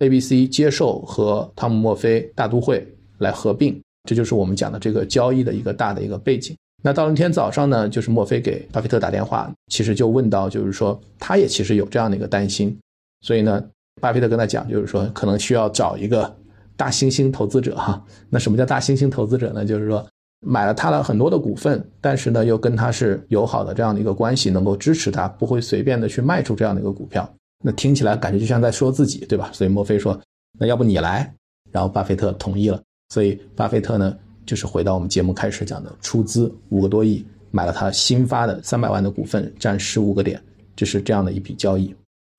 ，ABC 接受和汤姆·墨菲大都会来合并，这就是我们讲的这个交易的一个大的一个背景。那到了那天早上呢，就是墨菲给巴菲特打电话，其实就问到，就是说他也其实有这样的一个担心，所以呢，巴菲特跟他讲，就是说可能需要找一个大猩猩投资者哈。那什么叫大猩猩投资者呢？就是说。买了他的很多的股份，但是呢，又跟他是友好的这样的一个关系，能够支持他，不会随便的去卖出这样的一个股票。那听起来感觉就像在说自己，对吧？所以墨菲说：“那要不你来？”然后巴菲特同意了。所以巴菲特呢，就是回到我们节目开始讲的，出资五个多亿买了他新发的三百万的股份，占十五个点，就是这样的一笔交易。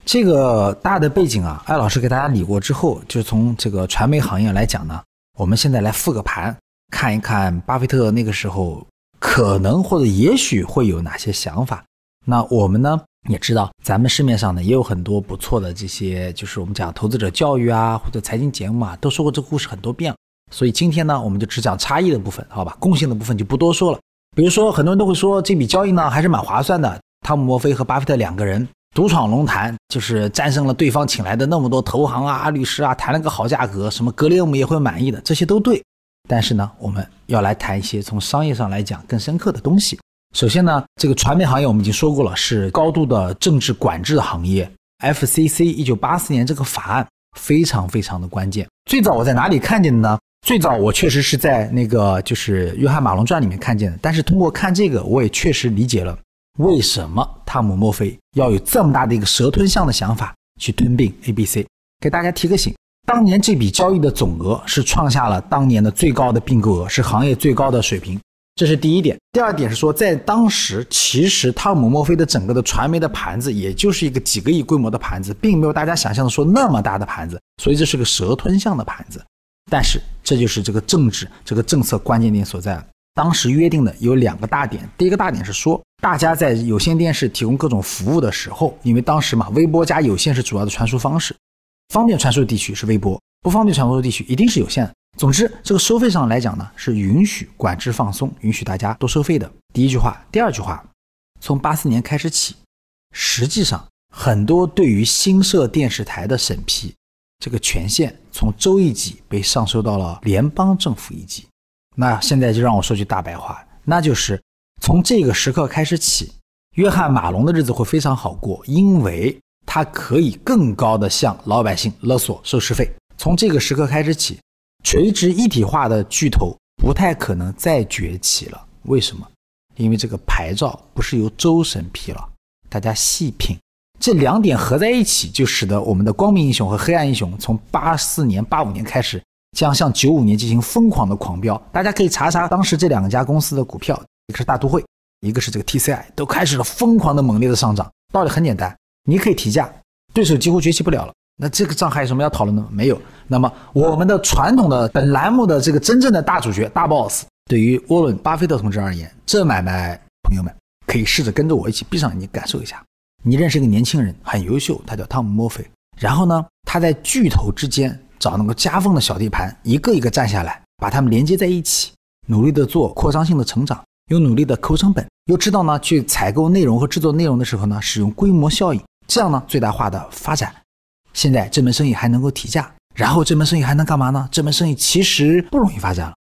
这个大的背景啊，艾老师给大家理过之后，就从这个传媒行业来讲呢，我们现在来复个盘。看一看巴菲特那个时候可能或者也许会有哪些想法。那我们呢也知道，咱们市面上呢也有很多不错的这些，就是我们讲投资者教育啊，或者财经节目啊，都说过这故事很多遍了。所以今天呢，我们就只讲差异的部分，好吧？共性的部分就不多说了。比如说，很多人都会说这笔交易呢还是蛮划算的。汤姆·墨菲和巴菲特两个人独闯龙潭，就是战胜了对方请来的那么多投行啊、律师啊，谈了个好价格，什么格雷厄姆也会满意的，这些都对。但是呢，我们要来谈一些从商业上来讲更深刻的东西。首先呢，这个传媒行业我们已经说过了，是高度的政治管制的行业。FCC 一九八四年这个法案非常非常的关键。最早我在哪里看见的呢？最早我确实是在那个就是《约翰马龙传》里面看见的。但是通过看这个，我也确实理解了为什么汤姆墨菲要有这么大的一个蛇吞象的想法去吞并 ABC。给大家提个醒，当年这笔交易的总额是创下了当年的最高的并购额，是行业最高的水平。这是第一点，第二点是说，在当时，其实汤姆·墨菲的整个的传媒的盘子，也就是一个几个亿规模的盘子，并没有大家想象的说那么大的盘子，所以这是个蛇吞象的盘子。但是，这就是这个政治、这个政策关键点所在了。当时约定的有两个大点，第一个大点是说，大家在有线电视提供各种服务的时候，因为当时嘛，微波加有线是主要的传输方式，方便传输的地区是微波，不方便传输的地区一定是有线。总之，这个收费上来讲呢，是允许管制放松，允许大家都收费的。第一句话，第二句话，从八四年开始起，实际上很多对于新设电视台的审批，这个权限从州一级被上收到了联邦政府一级。那现在就让我说句大白话，那就是从这个时刻开始起，约翰马龙的日子会非常好过，因为他可以更高的向老百姓勒索收视费。从这个时刻开始起。垂直一体化的巨头不太可能再崛起了，为什么？因为这个牌照不是由州审批了。大家细品，这两点合在一起，就使得我们的光明英雄和黑暗英雄从八四年、八五年开始，将向九五年进行疯狂的狂飙。大家可以查查当时这两家公司的股票，一个是大都会，一个是这个 TCI，都开始了疯狂的、猛烈的上涨。道理很简单，你可以提价，对手几乎崛起不了了。那这个账还有什么要讨论的吗？没有。那么我们的传统的本栏目的这个真正的大主角大 boss，对于沃伦巴菲特同志而言，这买卖朋友们可以试着跟着我一起闭上眼睛感受一下。你认识一个年轻人，很优秀，他叫汤姆·墨菲。然后呢，他在巨头之间找那个夹缝的小地盘，一个一个占下来，把他们连接在一起，努力的做扩张性的成长，又努力的抠成本，又知道呢去采购内容和制作内容的时候呢，使用规模效应，这样呢最大化的发展。现在这门生意还能够提价，然后这门生意还能干嘛呢？这门生意其实不容易发展了。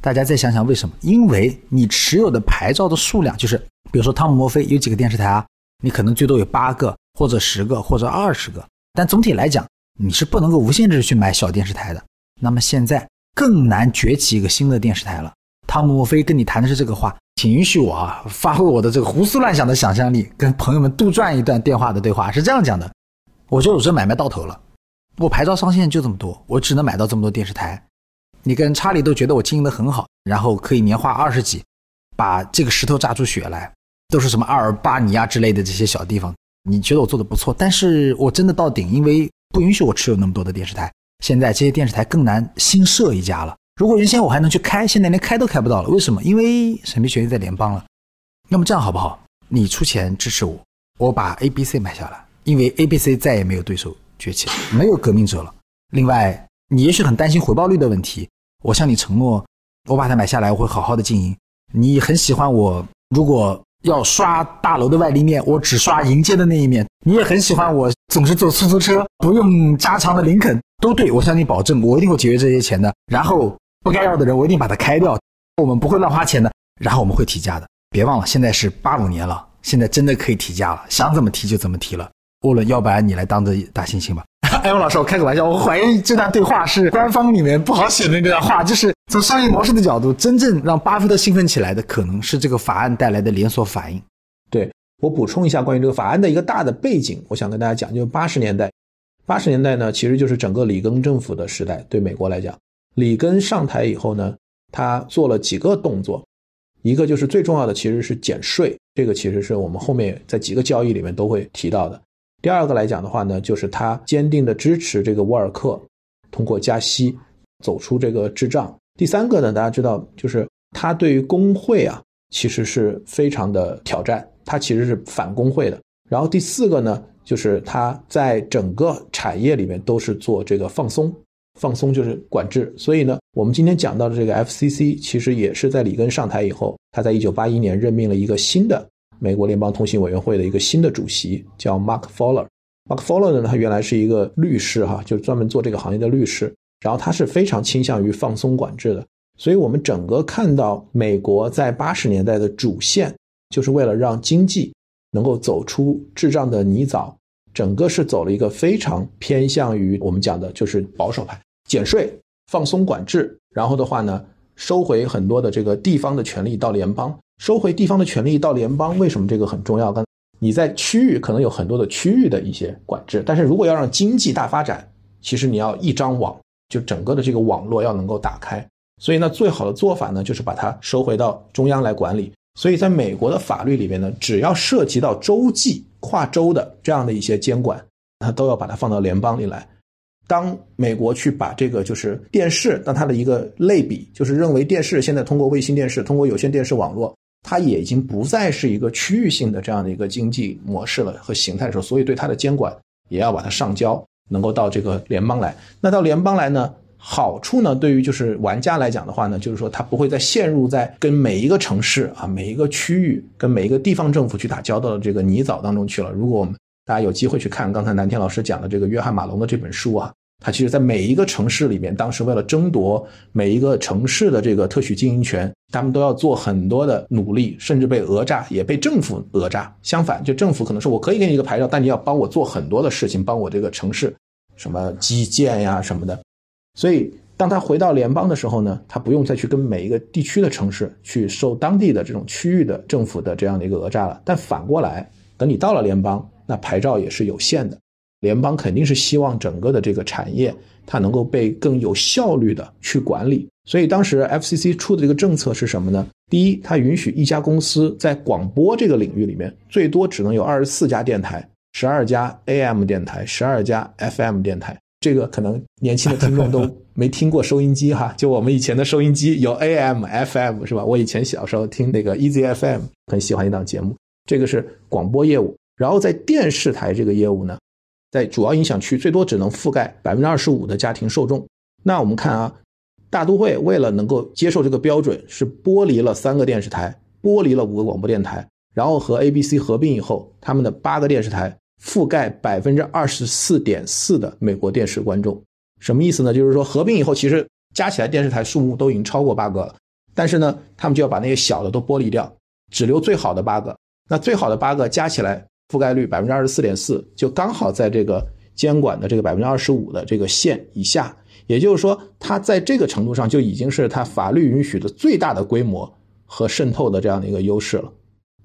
大家再想想为什么？因为你持有的牌照的数量，就是比如说汤姆·墨菲有几个电视台啊？你可能最多有八个，或者十个，或者二十个。但总体来讲，你是不能够无限制去买小电视台的。那么现在更难崛起一个新的电视台了。汤姆·莫菲跟你谈的是这个话，请允许我啊，发挥我的这个胡思乱想的想象力，跟朋友们杜撰一段电话的对话，是这样讲的。我觉得我这买卖到头了，我牌照上限就这么多，我只能买到这么多电视台。你跟查理都觉得我经营的很好，然后可以年化二十几，把这个石头榨出血来，都是什么阿尔巴尼亚之类的这些小地方。你觉得我做的不错，但是我真的到顶，因为不允许我持有那么多的电视台。现在这些电视台更难新设一家了。如果原先我还能去开，现在连开都开不到了。为什么？因为审批权在联邦了。那么这样好不好？你出钱支持我，我把 ABC 买下来。因为 A、B、C 再也没有对手崛起了，没有革命者了。另外，你也许很担心回报率的问题。我向你承诺，我把它买下来，我会好好的经营。你很喜欢我，如果要刷大楼的外立面，我只刷迎接的那一面。你也很喜欢我，总是坐出租车，不用加长的林肯，都对我向你保证，我一定会节约这些钱的。然后不该要的人，我一定把它开掉。我们不会乱花钱的。然后我们会提价的。别忘了，现在是八五年了，现在真的可以提价了，想怎么提就怎么提了。沃伦，要不然你来当着大猩猩吧。艾文老师，我开个玩笑，我怀疑这段对话是官方里面不好写的那段话，就是从商业模式的角度，真正让巴菲特兴奋起来的，可能是这个法案带来的连锁反应。对我补充一下关于这个法案的一个大的背景，我想跟大家讲，就是八十年代，八十年代呢，其实就是整个里根政府的时代。对美国来讲，里根上台以后呢，他做了几个动作，一个就是最重要的其实是减税，这个其实是我们后面在几个交易里面都会提到的。第二个来讲的话呢，就是他坚定的支持这个沃尔克通过加息走出这个滞胀。第三个呢，大家知道，就是他对于工会啊，其实是非常的挑战，他其实是反工会的。然后第四个呢，就是他在整个产业里面都是做这个放松，放松就是管制。所以呢，我们今天讲到的这个 FCC，其实也是在里根上台以后，他在一九八一年任命了一个新的美国联邦通信委员会的一个新的主席，叫 Mark Fowler。Mark Fowler 呢，他原来是一个律师哈，就是专门做这个行业的律师。然后他是非常倾向于放松管制的。所以我们整个看到美国在八十年代的主线，就是为了让经济能够走出滞胀的泥沼，整个是走了一个非常偏向于我们讲的就是保守派，减税、放松管制，然后的话呢，收回很多的这个地方的权利到联邦。收回地方的权利到联邦，为什么这个很重要？刚你在区域可能有很多的区域的一些管制，但是如果要让经济大发展，其实你要一张网，就整个的这个网络要能够打开。所以呢，最好的做法呢，就是把它收回到中央来管理。所以在美国的法律里面呢，只要涉及到州际、跨州的这样的一些监管，它都要把它放到联邦里来。当美国去把这个就是电视当它的一个类比，就是认为电视现在通过卫星电视、通过有线电视网络。它也已经不再是一个区域性的这样的一个经济模式了和形态的时候，所以对它的监管也要把它上交，能够到这个联邦来。那到联邦来呢，好处呢，对于就是玩家来讲的话呢，就是说他不会再陷入在跟每一个城市啊、每一个区域、跟每一个地方政府去打交道的这个泥沼当中去了。如果我们大家有机会去看刚才南天老师讲的这个约翰马龙的这本书啊。他其实，在每一个城市里面，当时为了争夺每一个城市的这个特许经营权，他们都要做很多的努力，甚至被讹诈，也被政府讹诈。相反，就政府可能说我可以给你一个牌照，但你要帮我做很多的事情，帮我这个城市什么基建呀什么的。所以，当他回到联邦的时候呢，他不用再去跟每一个地区的城市去受当地的这种区域的政府的这样的一个讹诈了。但反过来，等你到了联邦，那牌照也是有限的。联邦肯定是希望整个的这个产业它能够被更有效率的去管理，所以当时 FCC 出的这个政策是什么呢？第一，它允许一家公司在广播这个领域里面最多只能有二十四家电台、十二家 AM 电台、十二家 FM 电台。这个可能年轻的听众都 没听过收音机哈，就我们以前的收音机有 AM、FM 是吧？我以前小时候听那个 Easy FM，很喜欢一档节目，这个是广播业务。然后在电视台这个业务呢？在主要影响区，最多只能覆盖百分之二十五的家庭受众。那我们看啊，大都会为了能够接受这个标准，是剥离了三个电视台，剥离了五个广播电台，然后和 ABC 合并以后，他们的八个电视台覆盖百分之二十四点四的美国电视观众。什么意思呢？就是说合并以后，其实加起来电视台数目都已经超过八个了，但是呢，他们就要把那些小的都剥离掉，只留最好的八个。那最好的八个加起来。覆盖率百分之二十四点四，就刚好在这个监管的这个百分之二十五的这个线以下，也就是说，它在这个程度上就已经是它法律允许的最大的规模和渗透的这样的一个优势了。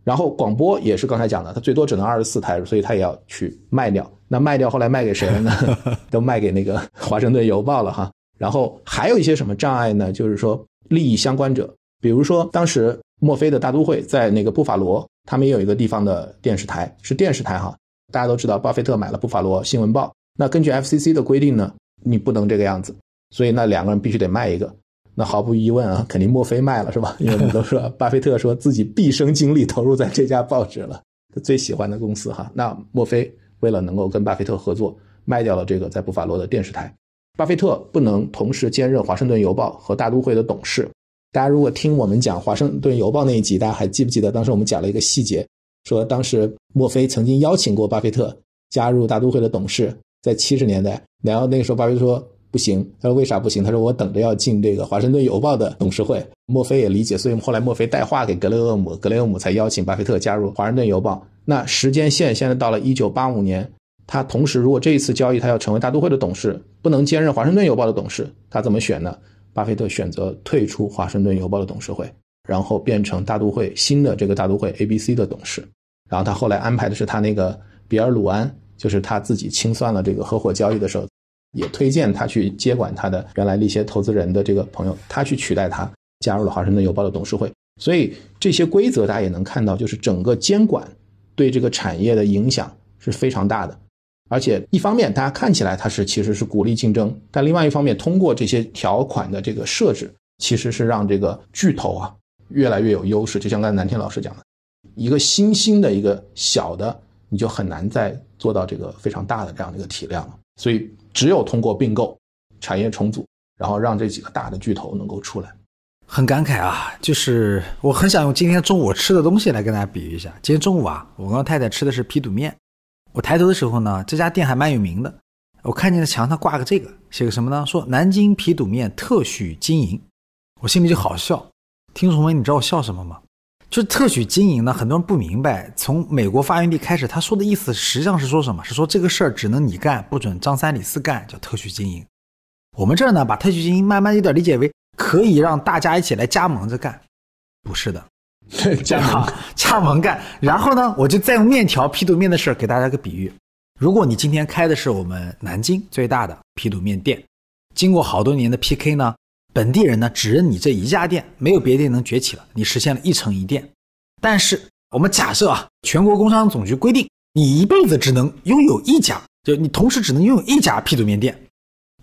然后广播也是刚才讲的，它最多只能二十四台，所以它也要去卖掉。那卖掉后来卖给谁了呢？都卖给那个华盛顿邮报了哈。然后还有一些什么障碍呢？就是说利益相关者，比如说当时墨菲的大都会在那个布法罗。他们也有一个地方的电视台，是电视台哈。大家都知道，巴菲特买了布法罗新闻报。那根据 FCC 的规定呢，你不能这个样子，所以那两个人必须得卖一个。那毫无疑问啊，肯定墨菲卖了是吧？因为我们都说，巴菲特说自己毕生精力投入在这家报纸了，他最喜欢的公司哈。那墨菲为了能够跟巴菲特合作，卖掉了这个在布法罗的电视台。巴菲特不能同时兼任华盛顿邮报和大都会的董事。大家如果听我们讲《华盛顿邮报》那一集，大家还记不记得当时我们讲了一个细节，说当时墨菲曾经邀请过巴菲特加入大都会的董事，在七十年代，然后那个时候巴菲特说不行，他说为啥不行？他说我等着要进这个《华盛顿邮报》的董事会。墨菲也理解，所以后来墨菲带话给格雷厄姆，格雷厄姆才邀请巴菲特加入《华盛顿邮报》。那时间线现在到了一九八五年，他同时如果这一次交易他要成为大都会的董事，不能兼任《华盛顿邮报》的董事，他怎么选呢？巴菲特选择退出华盛顿邮报的董事会，然后变成大都会新的这个大都会 ABC 的董事。然后他后来安排的是他那个比尔鲁安，就是他自己清算了这个合伙交易的时候，也推荐他去接管他的原来的一些投资人的这个朋友，他去取代他加入了华盛顿邮报的董事会。所以这些规则大家也能看到，就是整个监管对这个产业的影响是非常大的。而且一方面，大家看起来它是其实是鼓励竞争，但另外一方面，通过这些条款的这个设置，其实是让这个巨头啊越来越有优势。就像刚才南天老师讲的，一个新兴的一个小的，你就很难再做到这个非常大的这样的一个体量了。所以，只有通过并购、产业重组，然后让这几个大的巨头能够出来。很感慨啊，就是我很想用今天中午吃的东西来跟大家比喻一下。今天中午啊，我跟太太吃的是皮肚面。我抬头的时候呢，这家店还蛮有名的。我看见墙上挂个这个，写个什么呢？说南京皮肚面特许经营。我心里就好笑。听众们，你知道我笑什么吗？就是特许经营呢，很多人不明白。从美国发源地开始，他说的意思实际上是说什么？是说这个事儿只能你干，不准张三李四干，叫特许经营。我们这儿呢，把特许经营慢慢有点理解为。可以让大家一起来加盟着干，不是的，加盟 加盟干。然后呢，我就再用面条皮肚面的事儿给大家个比喻。如果你今天开的是我们南京最大的皮肚面店，经过好多年的 PK 呢，本地人呢只认你这一家店，没有别的店能崛起了，你实现了一城一店。但是我们假设啊，全国工商总局规定你一辈子只能拥有一家，就你同时只能拥有一家皮肚面店。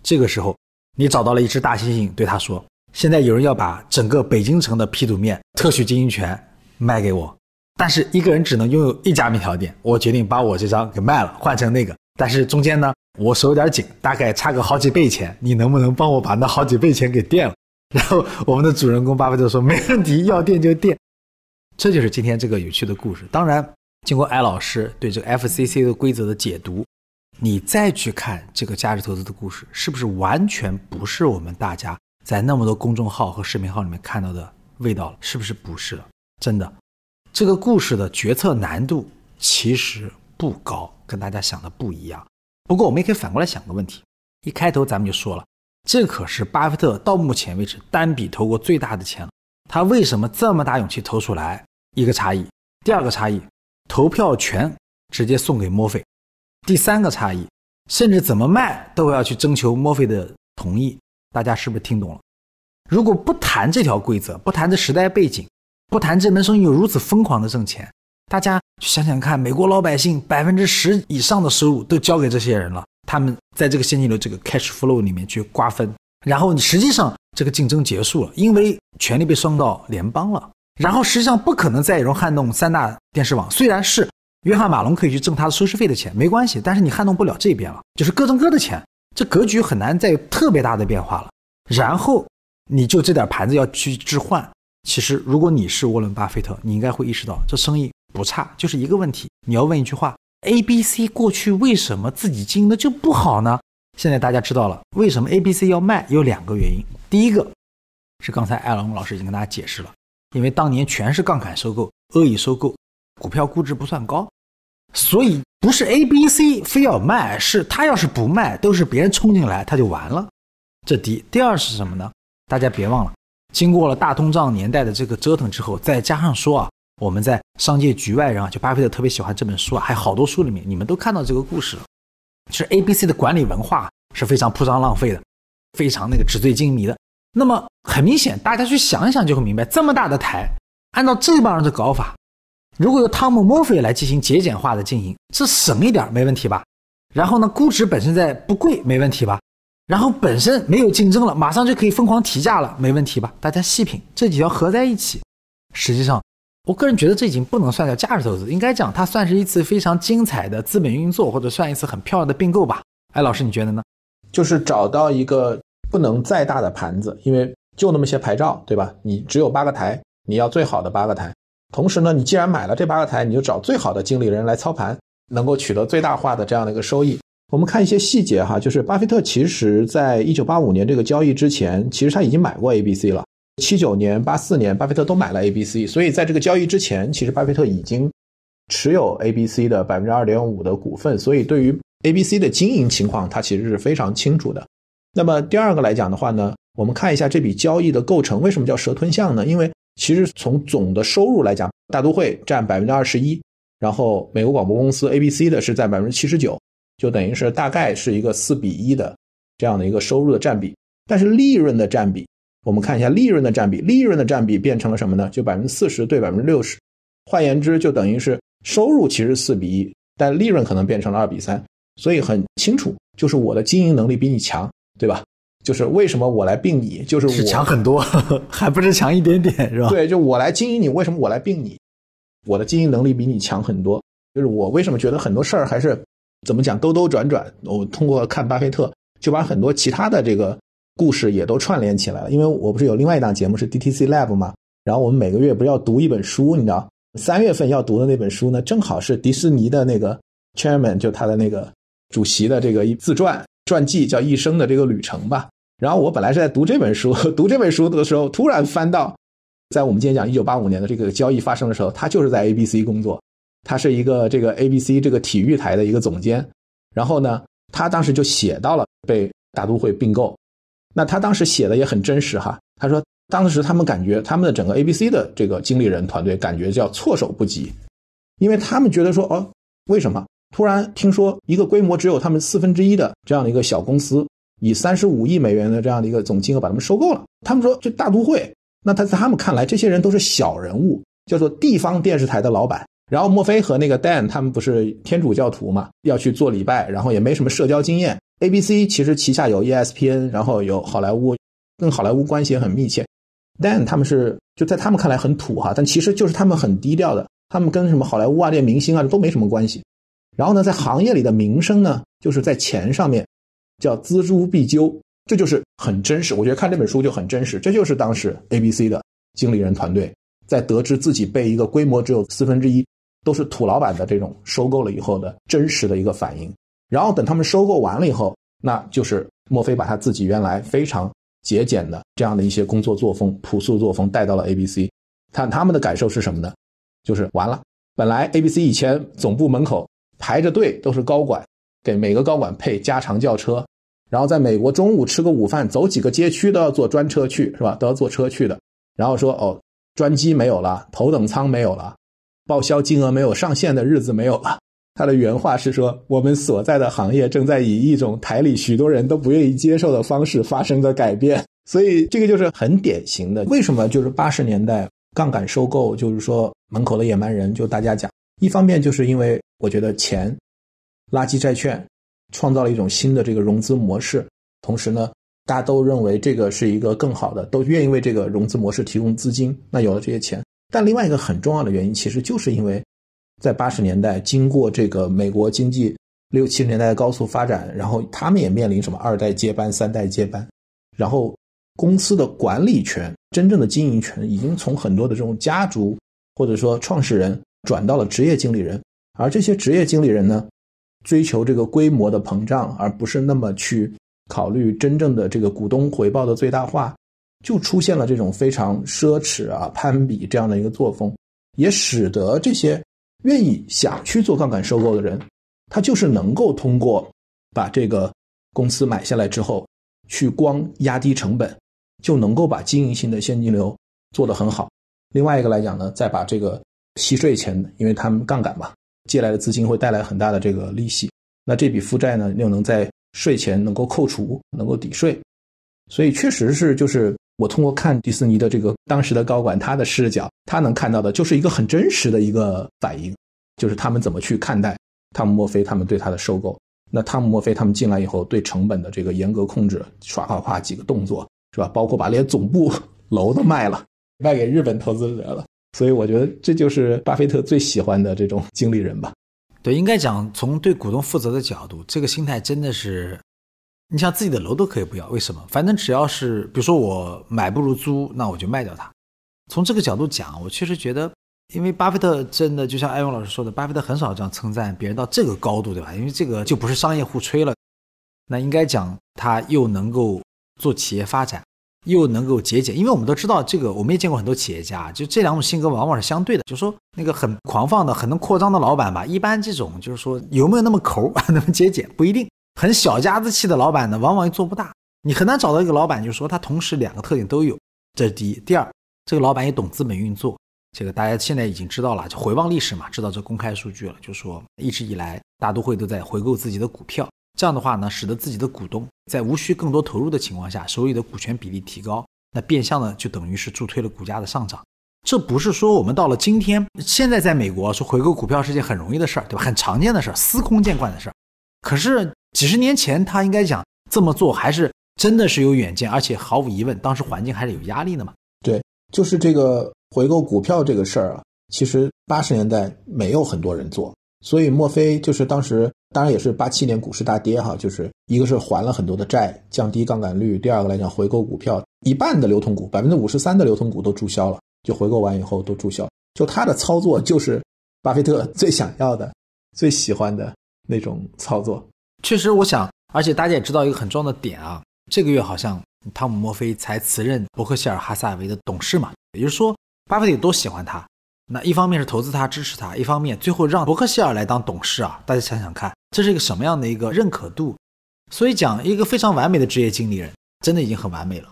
这个时候，你找到了一只大猩猩，对他说。现在有人要把整个北京城的皮肚面特许经营权卖给我，但是一个人只能拥有一家面条店。我决定把我这张给卖了，换成那个。但是中间呢，我手有点紧，大概差个好几倍钱。你能不能帮我把那好几倍钱给垫了？然后我们的主人公巴菲特说：“没问题，要垫就垫。”这就是今天这个有趣的故事。当然，经过艾老师对这个 FCC 的规则的解读，你再去看这个价值投资的故事，是不是完全不是我们大家？在那么多公众号和视频号里面看到的味道了，是不是不是了？真的，这个故事的决策难度其实不高，跟大家想的不一样。不过我们也可以反过来想个问题：一开头咱们就说了，这可是巴菲特到目前为止单笔投过最大的钱了，他为什么这么大勇气投出来？一个差异，第二个差异，投票权直接送给墨菲；第三个差异，甚至怎么卖都要去征求墨菲的同意。大家是不是听懂了？如果不谈这条规则，不谈这时代背景，不谈这门生意有如此疯狂的挣钱，大家想想看，美国老百姓百分之十以上的收入都交给这些人了，他们在这个现金流这个 cash flow 里面去瓜分，然后你实际上这个竞争结束了，因为权力被送到联邦了，然后实际上不可能再有人撼动三大电视网，虽然是约翰马龙可以去挣他的收视费的钱，没关系，但是你撼动不了这边了，就是各挣各的钱。这格局很难再有特别大的变化了。然后你就这点盘子要去置换，其实如果你是沃伦巴菲特，你应该会意识到这生意不差，就是一个问题。你要问一句话：A、B、C 过去为什么自己经营的就不好呢？现在大家知道了，为什么 A、B、C 要卖，有两个原因。第一个是刚才艾龙老师已经跟大家解释了，因为当年全是杠杆收购、恶意收购，股票估值不算高。所以不是 A、B、C 非要卖，是他要是不卖，都是别人冲进来，他就完了。这第一，第二是什么呢？大家别忘了，经过了大通胀年代的这个折腾之后，再加上说啊，我们在商界局外人啊，就巴菲特特别喜欢这本书啊，还有好多书里面，你们都看到这个故事了。其实 A、B、C 的管理文化是非常铺张浪费的，非常那个纸醉金迷的。那么很明显，大家去想一想就会明白，这么大的台，按照这帮人的搞法。如果由汤姆·墨菲来进行节俭化的经营，这省一点没问题吧？然后呢，估值本身在不贵，没问题吧？然后本身没有竞争了，马上就可以疯狂提价了，没问题吧？大家细品这几条合在一起，实际上，我个人觉得这已经不能算叫价值投资，应该讲它算是一次非常精彩的资本运作，或者算一次很漂亮的并购吧？哎，老师你觉得呢？就是找到一个不能再大的盘子，因为就那么些牌照，对吧？你只有八个台，你要最好的八个台。同时呢，你既然买了这八个台，你就找最好的经理人来操盘，能够取得最大化的这样的一个收益。我们看一些细节哈，就是巴菲特其实在一九八五年这个交易之前，其实他已经买过 A、B、C 了。七九年、八四年，巴菲特都买了 A、B、C，所以在这个交易之前，其实巴菲特已经持有 A、B、C 的百分之二点五的股份，所以对于 A、B、C 的经营情况，他其实是非常清楚的。那么第二个来讲的话呢，我们看一下这笔交易的构成，为什么叫蛇吞象呢？因为其实从总的收入来讲，大都会占百分之二十一，然后美国广播公司 ABC 的是占百分之七十九，就等于是大概是一个四比一的这样的一个收入的占比。但是利润的占比，我们看一下利润的占比，利润的占比变成了什么呢？就百分之四十对百分之六十，换言之，就等于是收入其实四比一，但利润可能变成了二比三。所以很清楚，就是我的经营能力比你强，对吧？就是为什么我来并你，就是我强很多，还不是强一点点，是吧？对，就我来经营你，为什么我来并你？我的经营能力比你强很多。就是我为什么觉得很多事儿还是怎么讲兜兜转转？我通过看巴菲特，就把很多其他的这个故事也都串联起来了。因为我不是有另外一档节目是 DTC Lab 嘛，然后我们每个月不是要读一本书，你知道，三月份要读的那本书呢，正好是迪士尼的那个 Chairman 就他的那个主席的这个自传传记，叫《一生的这个旅程》吧。然后我本来是在读这本书，读这本书的时候，突然翻到，在我们今天讲一九八五年的这个交易发生的时候，他就是在 ABC 工作，他是一个这个 ABC 这个体育台的一个总监。然后呢，他当时就写到了被大都会并购。那他当时写的也很真实哈，他说当时他们感觉他们的整个 ABC 的这个经理人团队感觉叫措手不及，因为他们觉得说哦，为什么突然听说一个规模只有他们四分之一的这样的一个小公司？以三十五亿美元的这样的一个总金额把他们收购了。他们说这大都会，那他在他们看来，这些人都是小人物，叫做地方电视台的老板。然后墨菲和那个 Dan 他们不是天主教徒嘛，要去做礼拜，然后也没什么社交经验。ABC 其实旗下有 ESPN，然后有好莱坞，跟好莱坞关系也很密切。Dan 他们是就在他们看来很土哈，但其实就是他们很低调的，他们跟什么好莱坞啊这些明星啊都没什么关系。然后呢，在行业里的名声呢，就是在钱上面。叫锱铢必究，这就是很真实。我觉得看这本书就很真实，这就是当时 ABC 的经理人团队在得知自己被一个规模只有四分之一都是土老板的这种收购了以后的真实的一个反应。然后等他们收购完了以后，那就是墨菲把他自己原来非常节俭的这样的一些工作作风、朴素作风带到了 ABC。看他们的感受是什么呢？就是完了，本来 ABC 以前总部门口排着队都是高管，给每个高管配加长轿车。然后在美国中午吃个午饭，走几个街区都要坐专车去，是吧？都要坐车去的。然后说哦，专机没有了，头等舱没有了，报销金额没有上限的日子没有了。他的原话是说：“我们所在的行业正在以一种台里许多人都不愿意接受的方式发生的改变。”所以这个就是很典型的。为什么就是八十年代杠杆收购，就是说门口的野蛮人，就大家讲，一方面就是因为我觉得钱，垃圾债券。创造了一种新的这个融资模式，同时呢，大家都认为这个是一个更好的，都愿意为这个融资模式提供资金。那有了这些钱，但另外一个很重要的原因，其实就是因为，在八十年代经过这个美国经济六七十年代的高速发展，然后他们也面临什么二代接班、三代接班，然后公司的管理权、真正的经营权已经从很多的这种家族或者说创始人转到了职业经理人，而这些职业经理人呢？追求这个规模的膨胀，而不是那么去考虑真正的这个股东回报的最大化，就出现了这种非常奢侈啊、攀比这样的一个作风，也使得这些愿意想去做杠杆收购的人，他就是能够通过把这个公司买下来之后，去光压低成本，就能够把经营性的现金流做得很好。另外一个来讲呢，再把这个息税前，因为他们杠杆嘛。借来的资金会带来很大的这个利息，那这笔负债呢又能在税前能够扣除，能够抵税，所以确实是就是我通过看迪士尼的这个当时的高管他的视角，他能看到的就是一个很真实的一个反应，就是他们怎么去看待汤姆·墨菲他们对他的收购。那汤姆·墨菲他们进来以后对成本的这个严格控制，唰唰唰几个动作是吧？包括把连总部 楼都卖了，卖给日本投资者了。所以我觉得这就是巴菲特最喜欢的这种经理人吧。对，应该讲从对股东负责的角度，这个心态真的是，你像自己的楼都可以不要，为什么？反正只要是，比如说我买不如租，那我就卖掉它。从这个角度讲，我确实觉得，因为巴菲特真的就像艾勇老师说的，巴菲特很少这样称赞别人到这个高度，对吧？因为这个就不是商业互吹了。那应该讲他又能够做企业发展。又能够节俭，因为我们都知道这个，我们也见过很多企业家，就这两种性格往往是相对的。就说那个很狂放的、很能扩张的老板吧，一般这种就是说有没有那么抠、那么节俭不一定。很小家子气的老板呢，往往又做不大。你很难找到一个老板，就是说他同时两个特点都有。这是第一。第二，这个老板也懂资本运作。这个大家现在已经知道了，就回望历史嘛，知道这公开数据了。就说一直以来大都会都在回购自己的股票。这样的话呢，使得自己的股东在无需更多投入的情况下，手里的股权比例提高，那变相呢就等于是助推了股价的上涨。这不是说我们到了今天，现在在美国说回购股票是件很容易的事儿，对吧？很常见的事儿，司空见惯的事儿。可是几十年前他应该讲这么做还是真的是有远见，而且毫无疑问，当时环境还是有压力的嘛。对，就是这个回购股票这个事儿啊，其实八十年代没有很多人做，所以墨菲就是当时，当然也是八七年股市大跌哈，就是一个是还了很多的债，降低杠杆率；第二个来讲回购股票，一半的流通股，百分之五十三的流通股都注销了，就回购完以后都注销。就他的操作就是巴菲特 最想要的、最喜欢的那种操作。确实，我想，而且大家也知道一个很重要的点啊，这个月好像汤姆·墨菲才辞任伯克希尔·哈萨维的董事嘛，也就是说，巴菲特多喜欢他。那一方面是投资他、支持他，一方面最后让伯克希尔来当董事啊，大家想想看，这是一个什么样的一个认可度？所以讲一个非常完美的职业经理人，真的已经很完美了。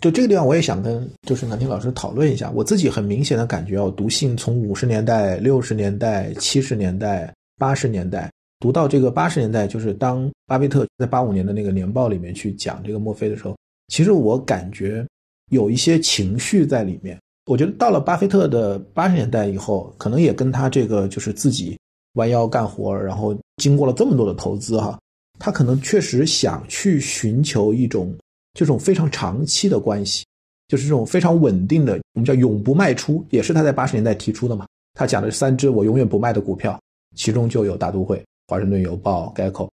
就这个地方，我也想跟就是南天老师讨论一下。我自己很明显的感觉啊，读信从五十年代、六十年代、七十年代、八十年代读到这个八十年代，就是当巴菲特在八五年的那个年报里面去讲这个墨菲的时候，其实我感觉有一些情绪在里面。我觉得到了巴菲特的八十年代以后，可能也跟他这个就是自己弯腰干活，然后经过了这么多的投资哈，他可能确实想去寻求一种。这种非常长期的关系，就是这种非常稳定的，我们叫永不卖出，也是他在八十年代提出的嘛。他讲的三只我永远不卖的股票，其中就有大都会、华盛顿邮报、Geico，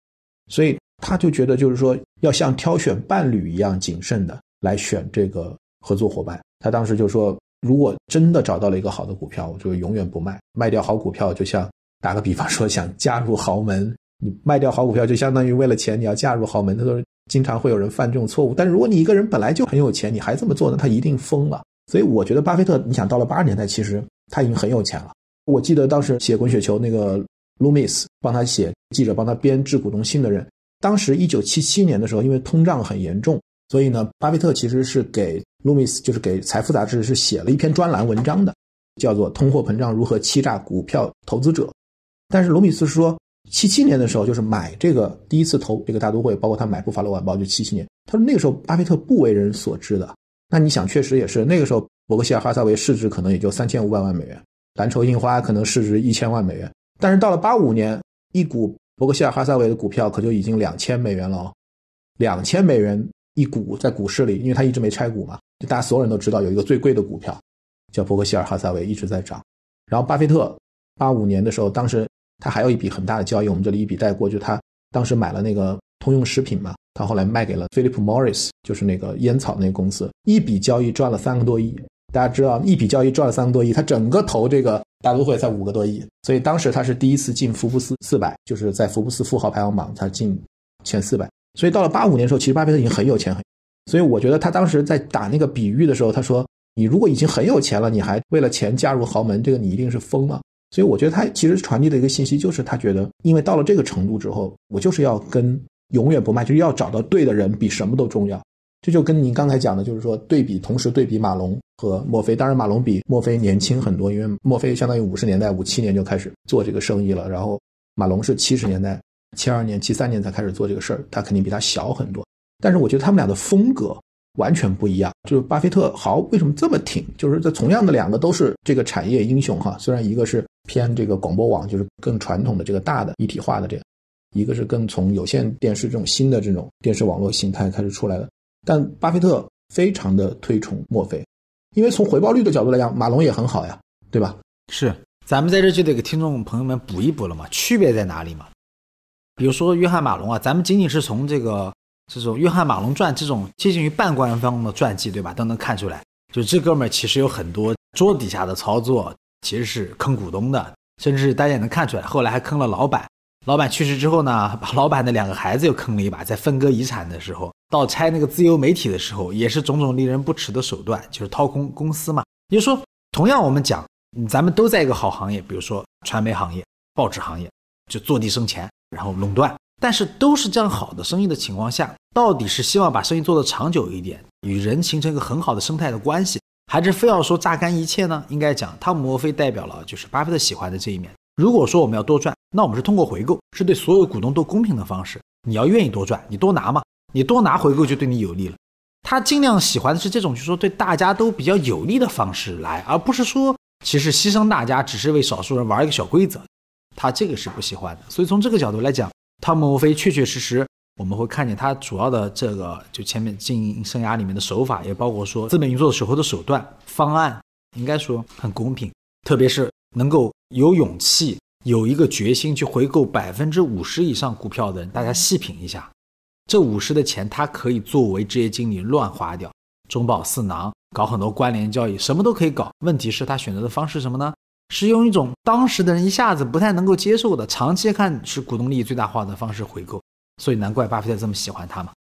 所以他就觉得就是说要像挑选伴侣一样谨慎的来选这个合作伙伴。他当时就说，如果真的找到了一个好的股票，我就永远不卖。卖掉好股票，就像打个比方说，想嫁入豪门，你卖掉好股票，就相当于为了钱你要嫁入豪门。他说。经常会有人犯这种错误，但是如果你一个人本来就很有钱，你还这么做呢，他一定疯了。所以我觉得巴菲特，你想到了八十年代，其实他已经很有钱了。我记得当时写滚雪球那个 Loomis 帮他写记者帮他编致股东信的人，当时一九七七年的时候，因为通胀很严重，所以呢，巴菲特其实是给卢米斯就是给财富杂志是写了一篇专栏文章的，叫做《通货膨胀如何欺诈股票投资者》。但是卢米斯说。七七年的时候，就是买这个第一次投这个大都会，包括他买布法罗晚报，就七七年。他说那个时候巴菲特不为人所知的。那你想，确实也是那个时候，伯克希尔哈撒韦市值可能也就三千五百万美元，蓝筹印花可能市值一千万美元。但是到了八五年，一股伯克希尔哈撒韦的股票可就已经两千美元了哦，两千美元一股在股市里，因为他一直没拆股嘛，就大家所有人都知道有一个最贵的股票叫伯克希尔哈撒韦一直在涨。然后巴菲特八五年的时候，当时。他还有一笔很大的交易，我们这里一笔带过，就他当时买了那个通用食品嘛，他后来卖给了 Philip Morris，就是那个烟草那个公司，一笔交易赚了三个多亿。大家知道，一笔交易赚了三个多亿，他整个投这个大都会才五个多亿，所以当时他是第一次进福布斯四百，就是在福布斯富豪排行榜他进前四百。所以到了八五年的时候，其实巴菲特已经很有钱很，所以我觉得他当时在打那个比喻的时候，他说：“你如果已经很有钱了，你还为了钱嫁入豪门，这个你一定是疯了。”所以我觉得他其实传递的一个信息就是，他觉得，因为到了这个程度之后，我就是要跟永远不卖，就是要找到对的人，比什么都重要。这就跟您刚才讲的，就是说对比，同时对比马龙和墨菲。当然，马龙比墨菲年轻很多，因为墨菲相当于五十年代五七年就开始做这个生意了，然后马龙是七十年代七二年、七三年才开始做这个事儿，他肯定比他小很多。但是我觉得他们俩的风格。完全不一样，就是巴菲特好为什么这么挺？就是这同样的两个都是这个产业英雄哈，虽然一个是偏这个广播网，就是更传统的这个大的一体化的这样，一个是更从有线电视这种新的这种电视网络形态开始出来的。但巴菲特非常的推崇墨菲，因为从回报率的角度来讲，马龙也很好呀，对吧？是，咱们在这就得给听众朋友们补一补了嘛，区别在哪里嘛？比如说约翰马龙啊，咱们仅仅是从这个。这种《约翰马龙传》这种接近于半官方的传记，对吧？都能看出来，就这哥们儿其实有很多桌底下的操作，其实是坑股东的，甚至大家也能看出来，后来还坑了老板。老板去世之后呢，把老板的两个孩子又坑了一把，在分割遗产的时候，到拆那个自由媒体的时候，也是种种令人不齿的手段，就是掏空公司嘛。也就是说，同样我们讲，咱们都在一个好行业，比如说传媒行业、报纸行业，就坐地生钱，然后垄断。但是都是这样好的生意的情况下，到底是希望把生意做得长久一点，与人形成一个很好的生态的关系，还是非要说榨干一切呢？应该讲，汤姆·摩菲代表了就是巴菲特喜欢的这一面。如果说我们要多赚，那我们是通过回购，是对所有股东都公平的方式。你要愿意多赚，你多拿嘛，你多拿回购就对你有利了。他尽量喜欢的是这种，就是说对大家都比较有利的方式来，而不是说其实牺牲大家只是为少数人玩一个小规则，他这个是不喜欢的。所以从这个角度来讲。汤姆·沃菲确确实实，我们会看见他主要的这个就前面经营生涯里面的手法，也包括说资本运作的时候的手段方案，应该说很公平，特别是能够有勇气有一个决心去回购百分之五十以上股票的人，大家细品一下，这五十的钱他可以作为职业经理乱花掉，中饱私囊，搞很多关联交易，什么都可以搞。问题是，他选择的方式什么呢？是用一种当时的人一下子不太能够接受的，长期看是股东利益最大化的方式回购。所以难怪巴菲特这么喜欢他嘛。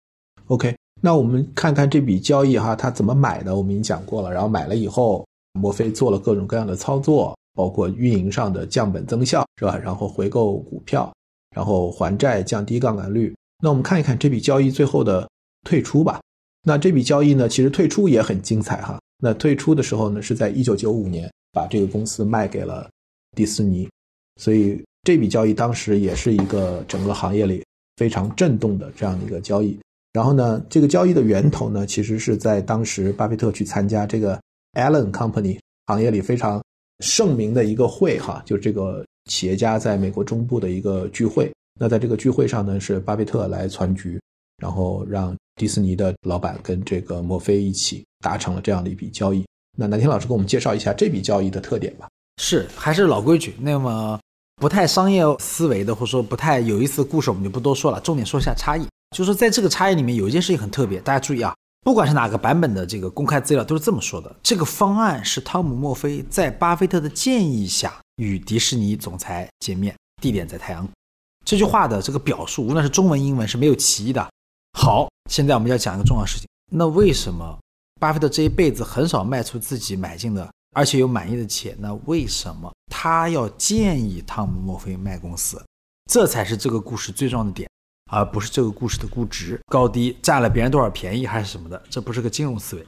OK，那我们看看这笔交易哈，他怎么买的？我们已经讲过了。然后买了以后，墨菲做了各种各样的操作，包括运营上的降本增效，是吧？然后回购股票，然后还债，降低杠杆率。那我们看一看这笔交易最后的退出吧。那这笔交易呢，其实退出也很精彩哈。那退出的时候呢，是在一九九五年把这个公司卖给了迪士尼，所以这笔交易当时也是一个整个行业里。非常震动的这样的一个交易，然后呢，这个交易的源头呢，其实是在当时巴菲特去参加这个 Allen Company 行业里非常盛名的一个会哈，就这个企业家在美国中部的一个聚会。那在这个聚会上呢，是巴菲特来攒局，然后让迪士尼的老板跟这个墨菲一起达成了这样的一笔交易。那南天老师给我们介绍一下这笔交易的特点吧。是，还是老规矩。那么。不太商业思维的，或者说不太有意思的故事，我们就不多说了。重点说一下差异，就是说在这个差异里面有一件事情很特别，大家注意啊，不管是哪个版本的这个公开资料都是这么说的：这个方案是汤姆·墨菲在巴菲特的建议下与迪士尼总裁见面，地点在太阳。这句话的这个表述，无论是中文、英文是没有歧义的。好，现在我们要讲一个重要事情，那为什么巴菲特这一辈子很少卖出自己买进的？而且有满意的企业，那为什么他要建议汤姆·墨菲卖公司？这才是这个故事最重要的点，而不是这个故事的估值高低、占了别人多少便宜还是什么的。这不是个金融思维。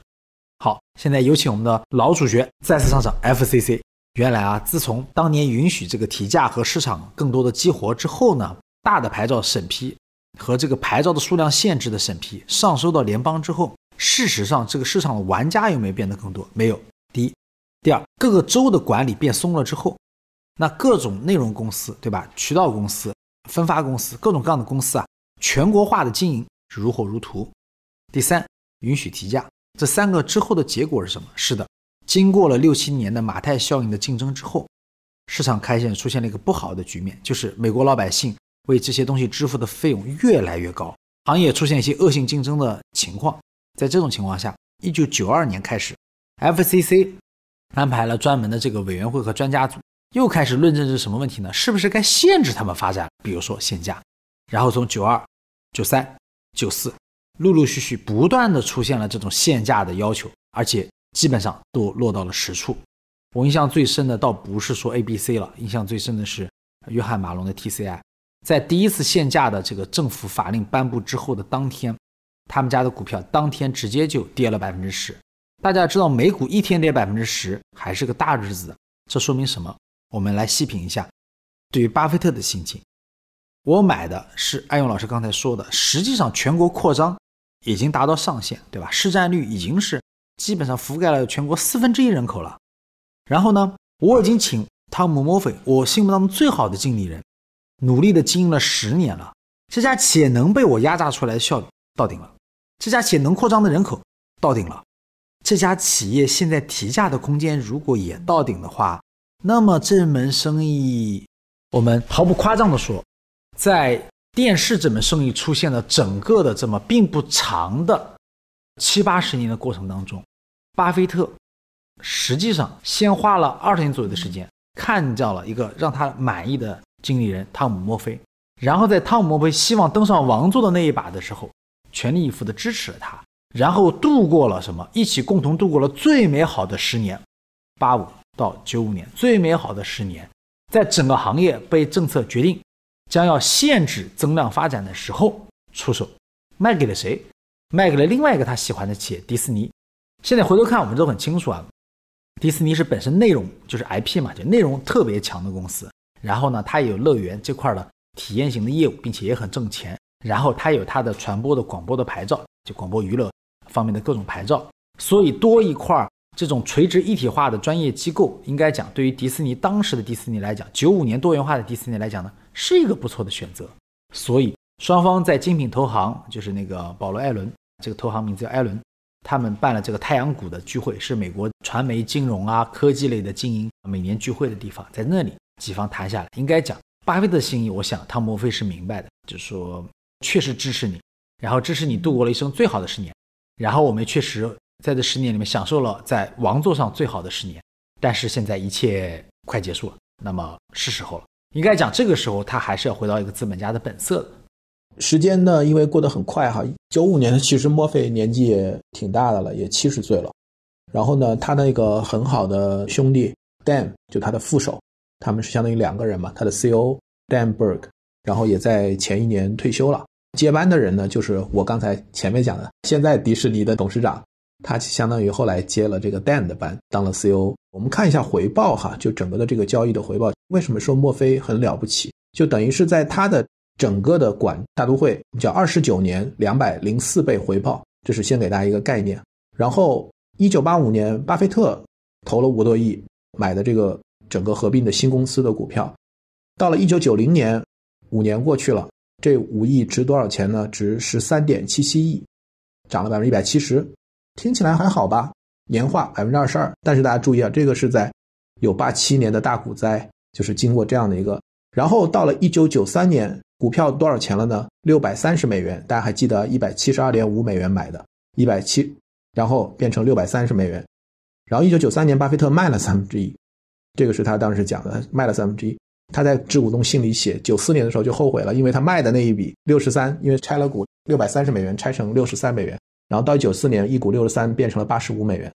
好，现在有请我们的老主角再次上场。FCC，原来啊，自从当年允许这个提价和市场更多的激活之后呢，大的牌照审批和这个牌照的数量限制的审批上收到联邦之后，事实上这个市场的玩家有没有变得更多？没有。第一。第二，各个州的管理变松了之后，那各种内容公司，对吧？渠道公司、分发公司，各种各样的公司啊，全国化的经营如火如荼。第三，允许提价，这三个之后的结果是什么？是的，经过了六七年的马太效应的竞争之后，市场开线出现了一个不好的局面，就是美国老百姓为这些东西支付的费用越来越高，行业出现一些恶性竞争的情况。在这种情况下，一九九二年开始，FCC。安排了专门的这个委员会和专家组，又开始论证是什么问题呢？是不是该限制他们发展？比如说限价。然后从九二、九三、九四，陆陆续续不断的出现了这种限价的要求，而且基本上都落到了实处。我印象最深的倒不是说 A、B、C 了，印象最深的是约翰马龙的 TCI，在第一次限价的这个政府法令颁布之后的当天，他们家的股票当天直接就跌了百分之十。大家知道美股一天跌百分之十还是个大日子，这说明什么？我们来细品一下。对于巴菲特的心情，我买的是艾勇老师刚才说的，实际上全国扩张已经达到上限，对吧？市占率已经是基本上覆盖了全国四分之一人口了。然后呢，我已经请汤姆·莫菲，我心目当中最好的经理人，努力的经营了十年了。这家企业能被我压榨出来的效率到顶了，这家企业能扩张的人口到顶了。这家企业现在提价的空间如果也到顶的话，那么这门生意，我们毫不夸张的说，在电视这门生意出现了整个的这么并不长的七八十年的过程当中，巴菲特实际上先花了二十年左右的时间，看到了一个让他满意的经理人汤姆·墨菲，然后在汤姆·墨菲希望登上王座的那一把的时候，全力以赴地支持了他。然后度过了什么？一起共同度过了最美好的十年，八五到九五年最美好的十年，在整个行业被政策决定将要限制增量发展的时候，出手卖给了谁？卖给了另外一个他喜欢的企业迪士尼。现在回头看，我们都很清楚啊，迪士尼是本身内容就是 IP 嘛，就内容特别强的公司。然后呢，它也有乐园这块的体验型的业务，并且也很挣钱。然后它有它的传播的广播的牌照，就广播娱乐。方面的各种牌照，所以多一块这种垂直一体化的专业机构，应该讲对于迪士尼当时的迪士尼来讲，九五年多元化的迪士尼来讲呢，是一个不错的选择。所以双方在精品投行，就是那个保罗·艾伦，这个投行名字叫艾伦，他们办了这个太阳谷的聚会，是美国传媒、金融啊、科技类的精英每年聚会的地方，在那里几方谈下来，应该讲巴菲特的心意，我想汤姆·莫菲是明白的，就是说确实支持你，然后支持你度过了一生最好的十年，然后我们确实在这十年里面享受了在王座上最好的十年，但是现在一切快结束了，那么是时候了。应该讲这个时候他还是要回到一个资本家的本色的。时间呢，因为过得很快哈，九五年其实墨菲年纪也挺大的了，也七十岁了。然后呢，他那个很好的兄弟 Dan 就他的副手，他们是相当于两个人嘛。他的 CEO Dan Berg，然后也在前一年退休了。接班的人呢，就是我刚才前面讲的，现在迪士尼的董事长，他相当于后来接了这个 Dan 的班，当了 CEO。我们看一下回报哈，就整个的这个交易的回报，为什么说墨菲很了不起？就等于是在他的。整个的管大都会叫二十九年两百零四倍回报，这是先给大家一个概念。然后一九八五年，巴菲特投了五多亿买的这个整个合并的新公司的股票。到了一九九零年，五年过去了，这五亿值多少钱呢？值十三点七七亿，涨了百分之一百七十。听起来还好吧？年化百分之二十二。但是大家注意啊，这个是在有八七年的大股灾，就是经过这样的一个。然后到了一九九三年。股票多少钱了呢？六百三十美元，大家还记得一百七十二点五美元买的，一百七，然后变成六百三十美元。然后一九九三年，巴菲特卖了三分之一，这个是他当时讲的，卖了三分之一。他在致股东信里写，九四年的时候就后悔了，因为他卖的那一笔六十三，因为拆了股，六百三十美元拆成六十三美元，然后到九四年一股六十三变成了八十五美元，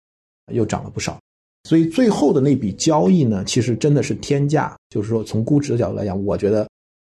又涨了不少。所以最后的那笔交易呢，其实真的是天价，就是说从估值的角度来讲，我觉得。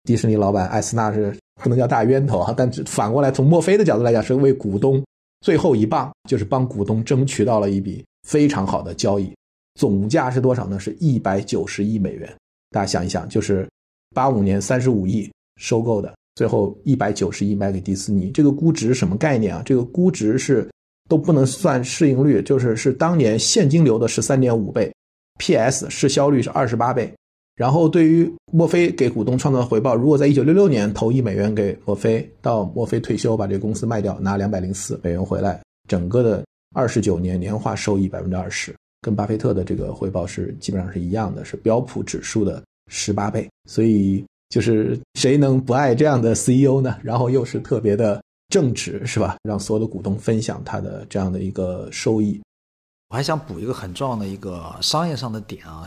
迪士尼老板艾斯纳是不能叫大冤头啊，但反过来从墨菲的角度来讲，是为股东最后一棒，就是帮股东争取到了一笔非常好的交易，总价是多少呢？是一百九十亿美元。大家想一想，就是八五年三十五亿收购的，最后一百九十亿卖给迪士尼，这个估值什么概念啊？这个估值是都不能算市盈率，就是是当年现金流的十三点五倍，P/S 市销率是二十八倍。然后，对于墨菲给股东创造的回报，如果在一九六六年投一美元给墨菲，到墨菲退休把这个公司卖掉，拿两百零四美元回来，整个的二十九年年化收益百分之二十，跟巴菲特的这个回报是基本上是一样的，是标普指数的十八倍。所以，就是谁能不爱这样的 CEO 呢？然后又是特别的正直，是吧？让所有的股东分享他的这样的一个收益。我还想补一个很重要的一个商业上的点啊。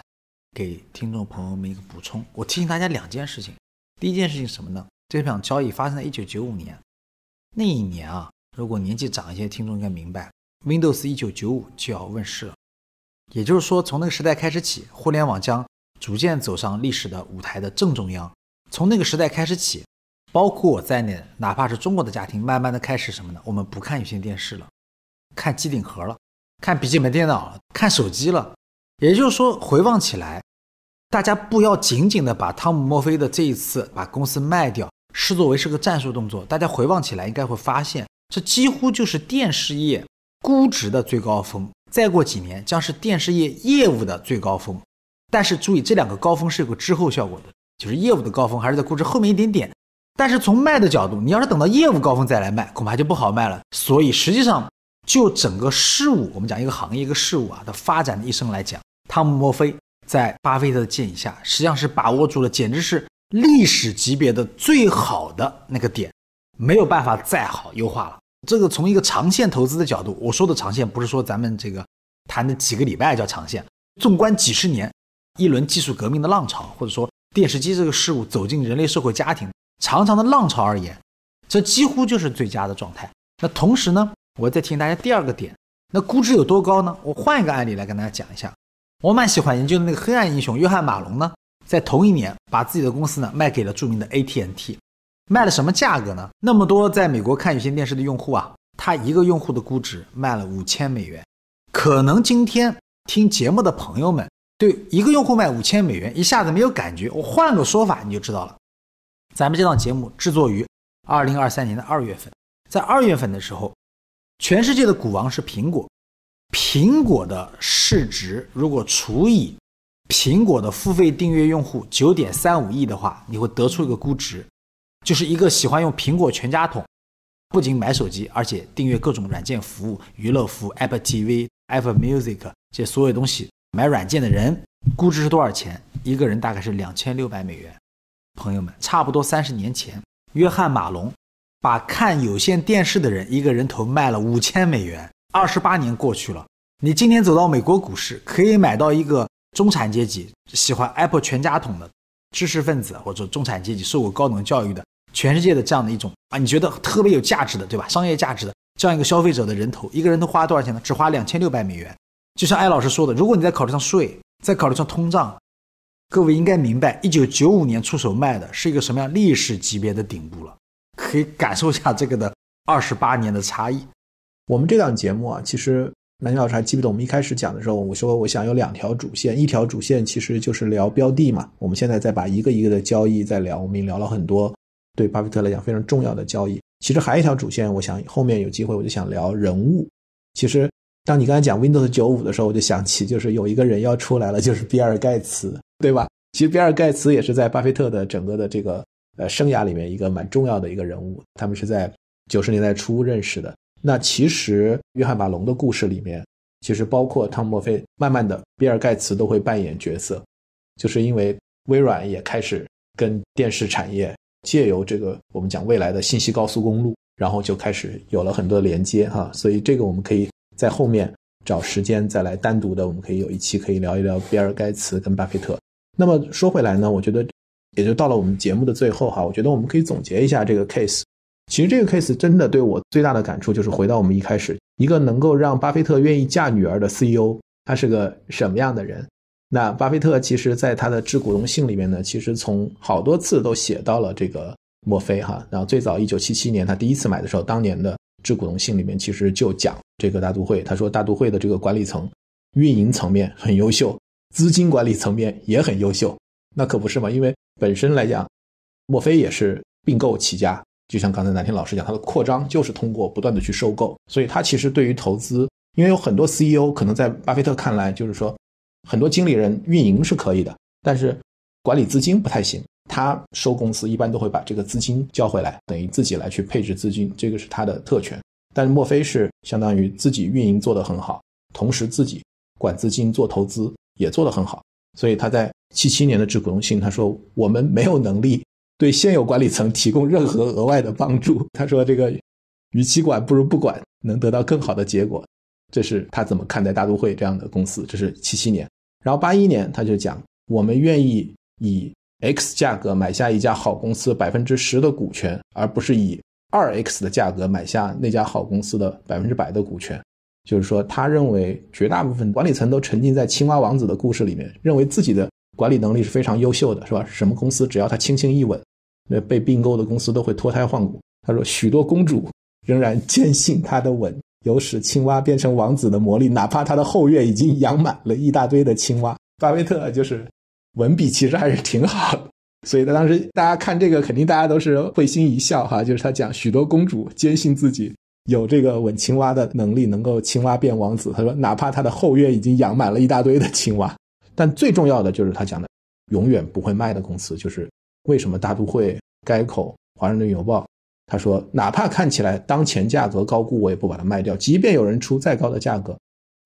给听众朋友们一个补充，我提醒大家两件事情。第一件事情什么呢？这场交易发生在一九九五年，那一年啊，如果年纪长一些听众应该明白，Windows 一九九五就要问世了。也就是说，从那个时代开始起，互联网将逐渐走上历史的舞台的正中央。从那个时代开始起，包括我在内，哪怕是中国的家庭，慢慢的开始什么呢？我们不看有线电视了，看机顶盒了，看笔记本电脑了，看手机了。也就是说，回望起来。大家不要仅仅的把汤姆·墨菲的这一次把公司卖掉视作为是个战术动作。大家回望起来，应该会发现，这几乎就是电视业估值的最高峰。再过几年，将是电视业业务的最高峰。但是注意，这两个高峰是有个滞后效果的，就是业务的高峰还是在估值后面一点点。但是从卖的角度，你要是等到业务高峰再来卖，恐怕就不好卖了。所以实际上，就整个事物，我们讲一个行业一个事物啊的发展的一生来讲，汤姆·墨菲。在巴菲特的建议下，实际上是把握住了简直是历史级别的最好的那个点，没有办法再好优化了。这个从一个长线投资的角度，我说的长线不是说咱们这个谈的几个礼拜叫长线，纵观几十年，一轮技术革命的浪潮，或者说电视机这个事物走进人类社会家庭长长的浪潮而言，这几乎就是最佳的状态。那同时呢，我再提醒大家第二个点，那估值有多高呢？我换一个案例来跟大家讲一下。我蛮喜欢研究的那个黑暗英雄约翰马龙呢，在同一年把自己的公司呢卖给了著名的 AT&T，卖了什么价格呢？那么多在美国看有线电视的用户啊，他一个用户的估值卖了五千美元。可能今天听节目的朋友们对一个用户卖五千美元一下子没有感觉，我换个说法你就知道了。咱们这档节目制作于二零二三年的二月份，在二月份的时候，全世界的股王是苹果。苹果的市值如果除以苹果的付费订阅用户九点三五亿的话，你会得出一个估值，就是一个喜欢用苹果全家桶，不仅买手机，而且订阅各种软件服务、娱乐服务、Apple TV、Apple Music 这些所有东西，买软件的人估值是多少钱？一个人大概是两千六百美元。朋友们，差不多三十年前，约翰马龙把看有线电视的人一个人头卖了五千美元。二十八年过去了，你今天走到美国股市，可以买到一个中产阶级喜欢 Apple 全家桶的知识分子，或者中产阶级受过高等教育的，全世界的这样的一种啊，你觉得特别有价值的，对吧？商业价值的这样一个消费者的人头，一个人头花多少钱呢？只花两千六百美元。就像艾老师说的，如果你再考虑上税，再考虑上通胀，各位应该明白，一九九五年出手卖的是一个什么样历史级别的顶部了，可以感受一下这个的二十八年的差异。我们这档节目啊，其实南京老师还记不得我们一开始讲的时候，我说我想有两条主线，一条主线其实就是聊标的嘛。我们现在再把一个一个的交易再聊，我们也聊了很多对巴菲特来讲非常重要的交易。其实还有一条主线，我想后面有机会我就想聊人物。其实。当你刚才讲 Windows 九五的时候，我就想起，就是有一个人要出来了，就是比尔盖茨，对吧？其实比尔盖茨也是在巴菲特的整个的这个呃生涯里面一个蛮重要的一个人物。他们是在九十年代初认识的。那其实约翰马龙的故事里面，其实包括汤姆墨菲，慢慢的比尔盖茨都会扮演角色，就是因为微软也开始跟电视产业借由这个我们讲未来的信息高速公路，然后就开始有了很多连接哈。所以这个我们可以。在后面找时间再来单独的，我们可以有一期可以聊一聊比尔盖茨跟巴菲特。那么说回来呢，我觉得也就到了我们节目的最后哈，我觉得我们可以总结一下这个 case。其实这个 case 真的对我最大的感触就是回到我们一开始，一个能够让巴菲特愿意嫁女儿的 CEO，他是个什么样的人？那巴菲特其实在他的致股东信里面呢，其实从好多次都写到了这个墨菲哈。然后最早一九七七年他第一次买的时候，当年的。致股东信里面其实就讲这个大都会，他说大都会的这个管理层、运营层面很优秀，资金管理层面也很优秀，那可不是嘛？因为本身来讲，墨菲也是并购起家，就像刚才南天老师讲，他的扩张就是通过不断的去收购，所以他其实对于投资，因为有很多 CEO 可能在巴菲特看来，就是说很多经理人运营是可以的，但是管理资金不太行。他收公司一般都会把这个资金交回来，等于自己来去配置资金，这个是他的特权。但是莫非是相当于自己运营做得很好，同时自己管资金做投资也做得很好，所以他在七七年的致股东信他说我们没有能力对现有管理层提供任何额外的帮助。他说这个与其管不如不管，能得到更好的结果。这是他怎么看待大都会这样的公司？这是七七年，然后八一年他就讲我们愿意以。X 价格买下一家好公司百分之十的股权，而不是以二 X 的价格买下那家好公司的百分之百的股权。就是说，他认为绝大部分管理层都沉浸在青蛙王子的故事里面，认为自己的管理能力是非常优秀的，是吧？什么公司只要他轻轻一吻，那被并购的公司都会脱胎换骨。他说，许多公主仍然坚信他的吻有使青蛙变成王子的魔力，哪怕他的后院已经养满了一大堆的青蛙。巴菲特就是。文笔其实还是挺好的，所以他当时大家看这个，肯定大家都是会心一笑哈。就是他讲许多公主坚信自己有这个吻青蛙的能力，能够青蛙变王子。他说，哪怕他的后院已经养满了一大堆的青蛙，但最重要的就是他讲的永远不会卖的公司，就是为什么大都会、该口、华盛顿邮报。他说，哪怕看起来当前价格高估，我也不把它卖掉。即便有人出再高的价格，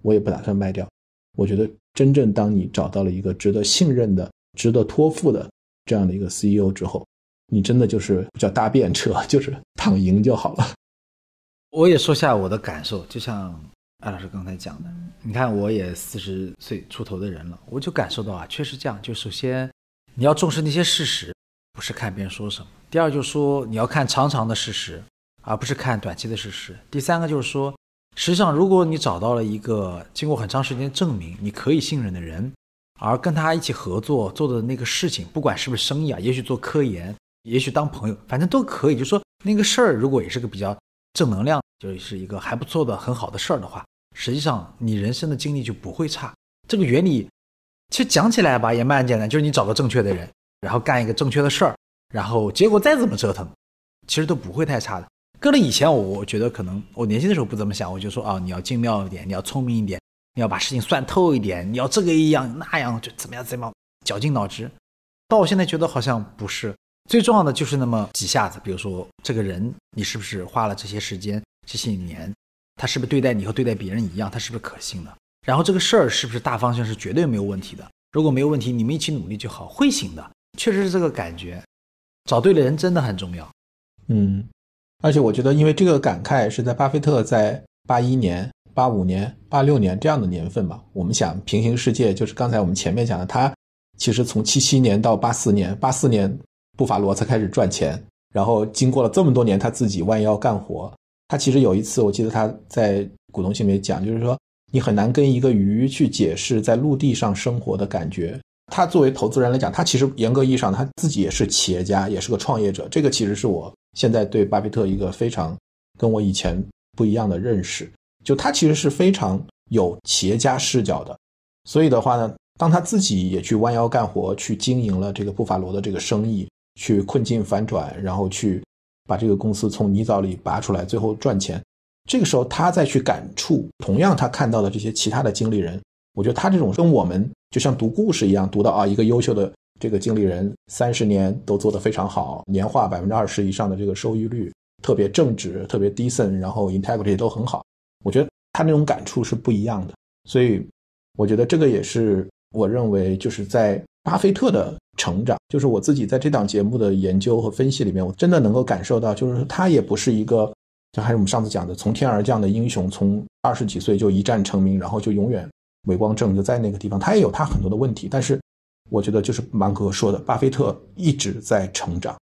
我也不打算卖掉。我觉得。真正当你找到了一个值得信任的、值得托付的这样的一个 CEO 之后，你真的就是叫搭便车，就是躺赢就好了。我也说下我的感受，就像艾老师刚才讲的，你看我也四十岁出头的人了，我就感受到啊，确实这样。就首先你要重视那些事实，不是看别人说什么；第二就是说你要看长长的事实，而不是看短期的事实；第三个就是说。实际上，如果你找到了一个经过很长时间证明你可以信任的人，而跟他一起合作做的那个事情，不管是不是生意啊，也许做科研，也许当朋友，反正都可以。就说那个事儿，如果也是个比较正能量，就是一个还不错的很好的事儿的话，实际上你人生的经历就不会差。这个原理其实讲起来吧，也蛮简单，就是你找个正确的人，然后干一个正确的事儿，然后结果再怎么折腾，其实都不会太差的。搁了以前，我我觉得可能我年轻的时候不这么想，我就说啊，你要精妙一点，你要聪明一点，你要把事情算透一点，你要这个一样那样，就怎么样怎么样，绞尽脑汁。到我现在觉得好像不是最重要的，就是那么几下子。比如说这个人，你是不是花了这些时间、这些年，他是不是对待你和对待别人一样，他是不是可信的？然后这个事儿是不是大方向是绝对没有问题的？如果没有问题，你们一起努力就好，会行的。确实是这个感觉，找对了人真的很重要。嗯，而且我觉得，因为这个感慨是在巴菲特在八一年、八五年、八六年这样的年份嘛。我们想平行世界，就是刚才我们前面讲的，他其实从七七年到八四年，八四年布法罗才开始赚钱，然后经过了这么多年，他自己弯腰干活。他其实有一次，我记得他在股东信里面讲，就是说你很难跟一个鱼去解释在陆地上生活的感觉。他作为投资人来讲，他其实严格意义上他自己也是企业家，也是个创业者。这个其实是我现在对巴菲特一个非常跟我以前不一样的认识。就他其实是非常有企业家视角的。所以的话呢，当他自己也去弯腰干活，去经营了这个布法罗的这个生意，去困境反转，然后去。把这个公司从泥沼里拔出来，最后赚钱。这个时候，他再去感触同样他看到的这些其他的经理人，我觉得他这种跟我们就像读故事一样，读到啊一个优秀的这个经理人三十年都做得非常好，年化百分之二十以上的这个收益率，特别正直，特别 decent，然后 integrity 都很好。我觉得他那种感触是不一样的。所以，我觉得这个也是我认为就是在巴菲特的。成长就是我自己在这档节目的研究和分析里面，我真的能够感受到，就是他也不是一个，就还是我们上次讲的从天而降的英雄，从二十几岁就一战成名，然后就永远伟光正就在那个地方。他也有他很多的问题，但是我觉得就是芒格说的，巴菲特一直在成长，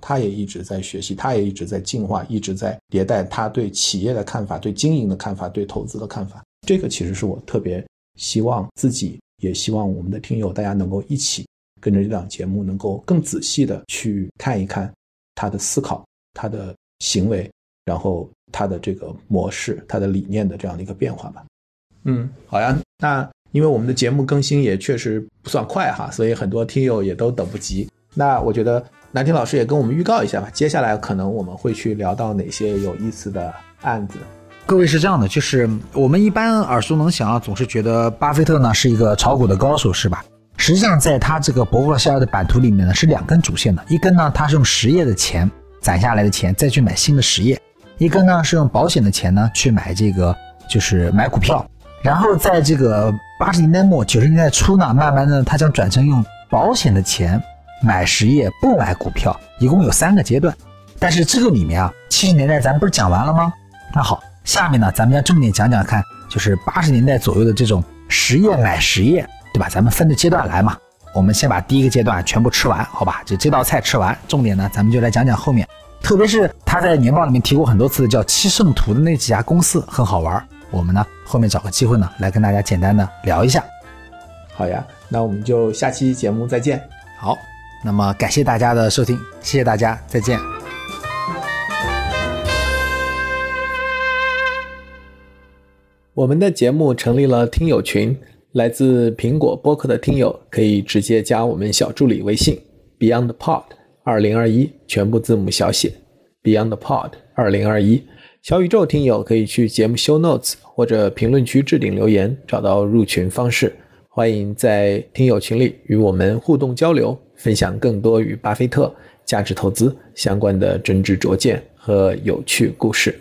他也一直在学习，他也一直在进化，一直在迭代他对企业的看法、对经营的看法、对投资的看法。这个其实是我特别希望自己，也希望我们的听友大家能够一起。跟着这档节目，能够更仔细的去看一看他的思考、他的行为，然后他的这个模式、他的理念的这样的一个变化吧。嗯，好呀。那因为我们的节目更新也确实不算快哈，所以很多听友也都等不及。那我觉得南天老师也跟我们预告一下吧，接下来可能我们会去聊到哪些有意思的案子。各位是这样的，就是我们一般耳熟能详啊，总是觉得巴菲特呢是一个炒股的高手，是吧？实际上，在他这个伯克希尔的版图里面呢，是两根主线的。一根呢，他是用实业的钱攒下来的钱再去买新的实业；一根呢，是用保险的钱呢去买这个就是买股票。然后在这个八十年代末九十年代初呢，慢慢的他将转成用保险的钱买实业不买股票，一共有三个阶段。但是这个里面啊，七十年代咱不是讲完了吗？那好，下面呢，咱们要重点讲讲看，就是八十年代左右的这种实业买实业。对吧？咱们分着阶段来嘛。我们先把第一个阶段全部吃完，好吧？就这道菜吃完，重点呢，咱们就来讲讲后面。特别是他在年报里面提过很多次叫七圣图的那几家公司，很好玩。我们呢，后面找个机会呢，来跟大家简单的聊一下。好呀，那我们就下期节目再见。好，那么感谢大家的收听，谢谢大家，再见。我们的节目成立了听友群。来自苹果播客的听友可以直接加我们小助理微信 BeyondPod 二零二一，全部字母小写 BeyondPod 二零二一。小宇宙听友可以去节目 Show Notes 或者评论区置顶留言，找到入群方式。欢迎在听友群里与我们互动交流，分享更多与巴菲特价值投资相关的真知灼见和有趣故事。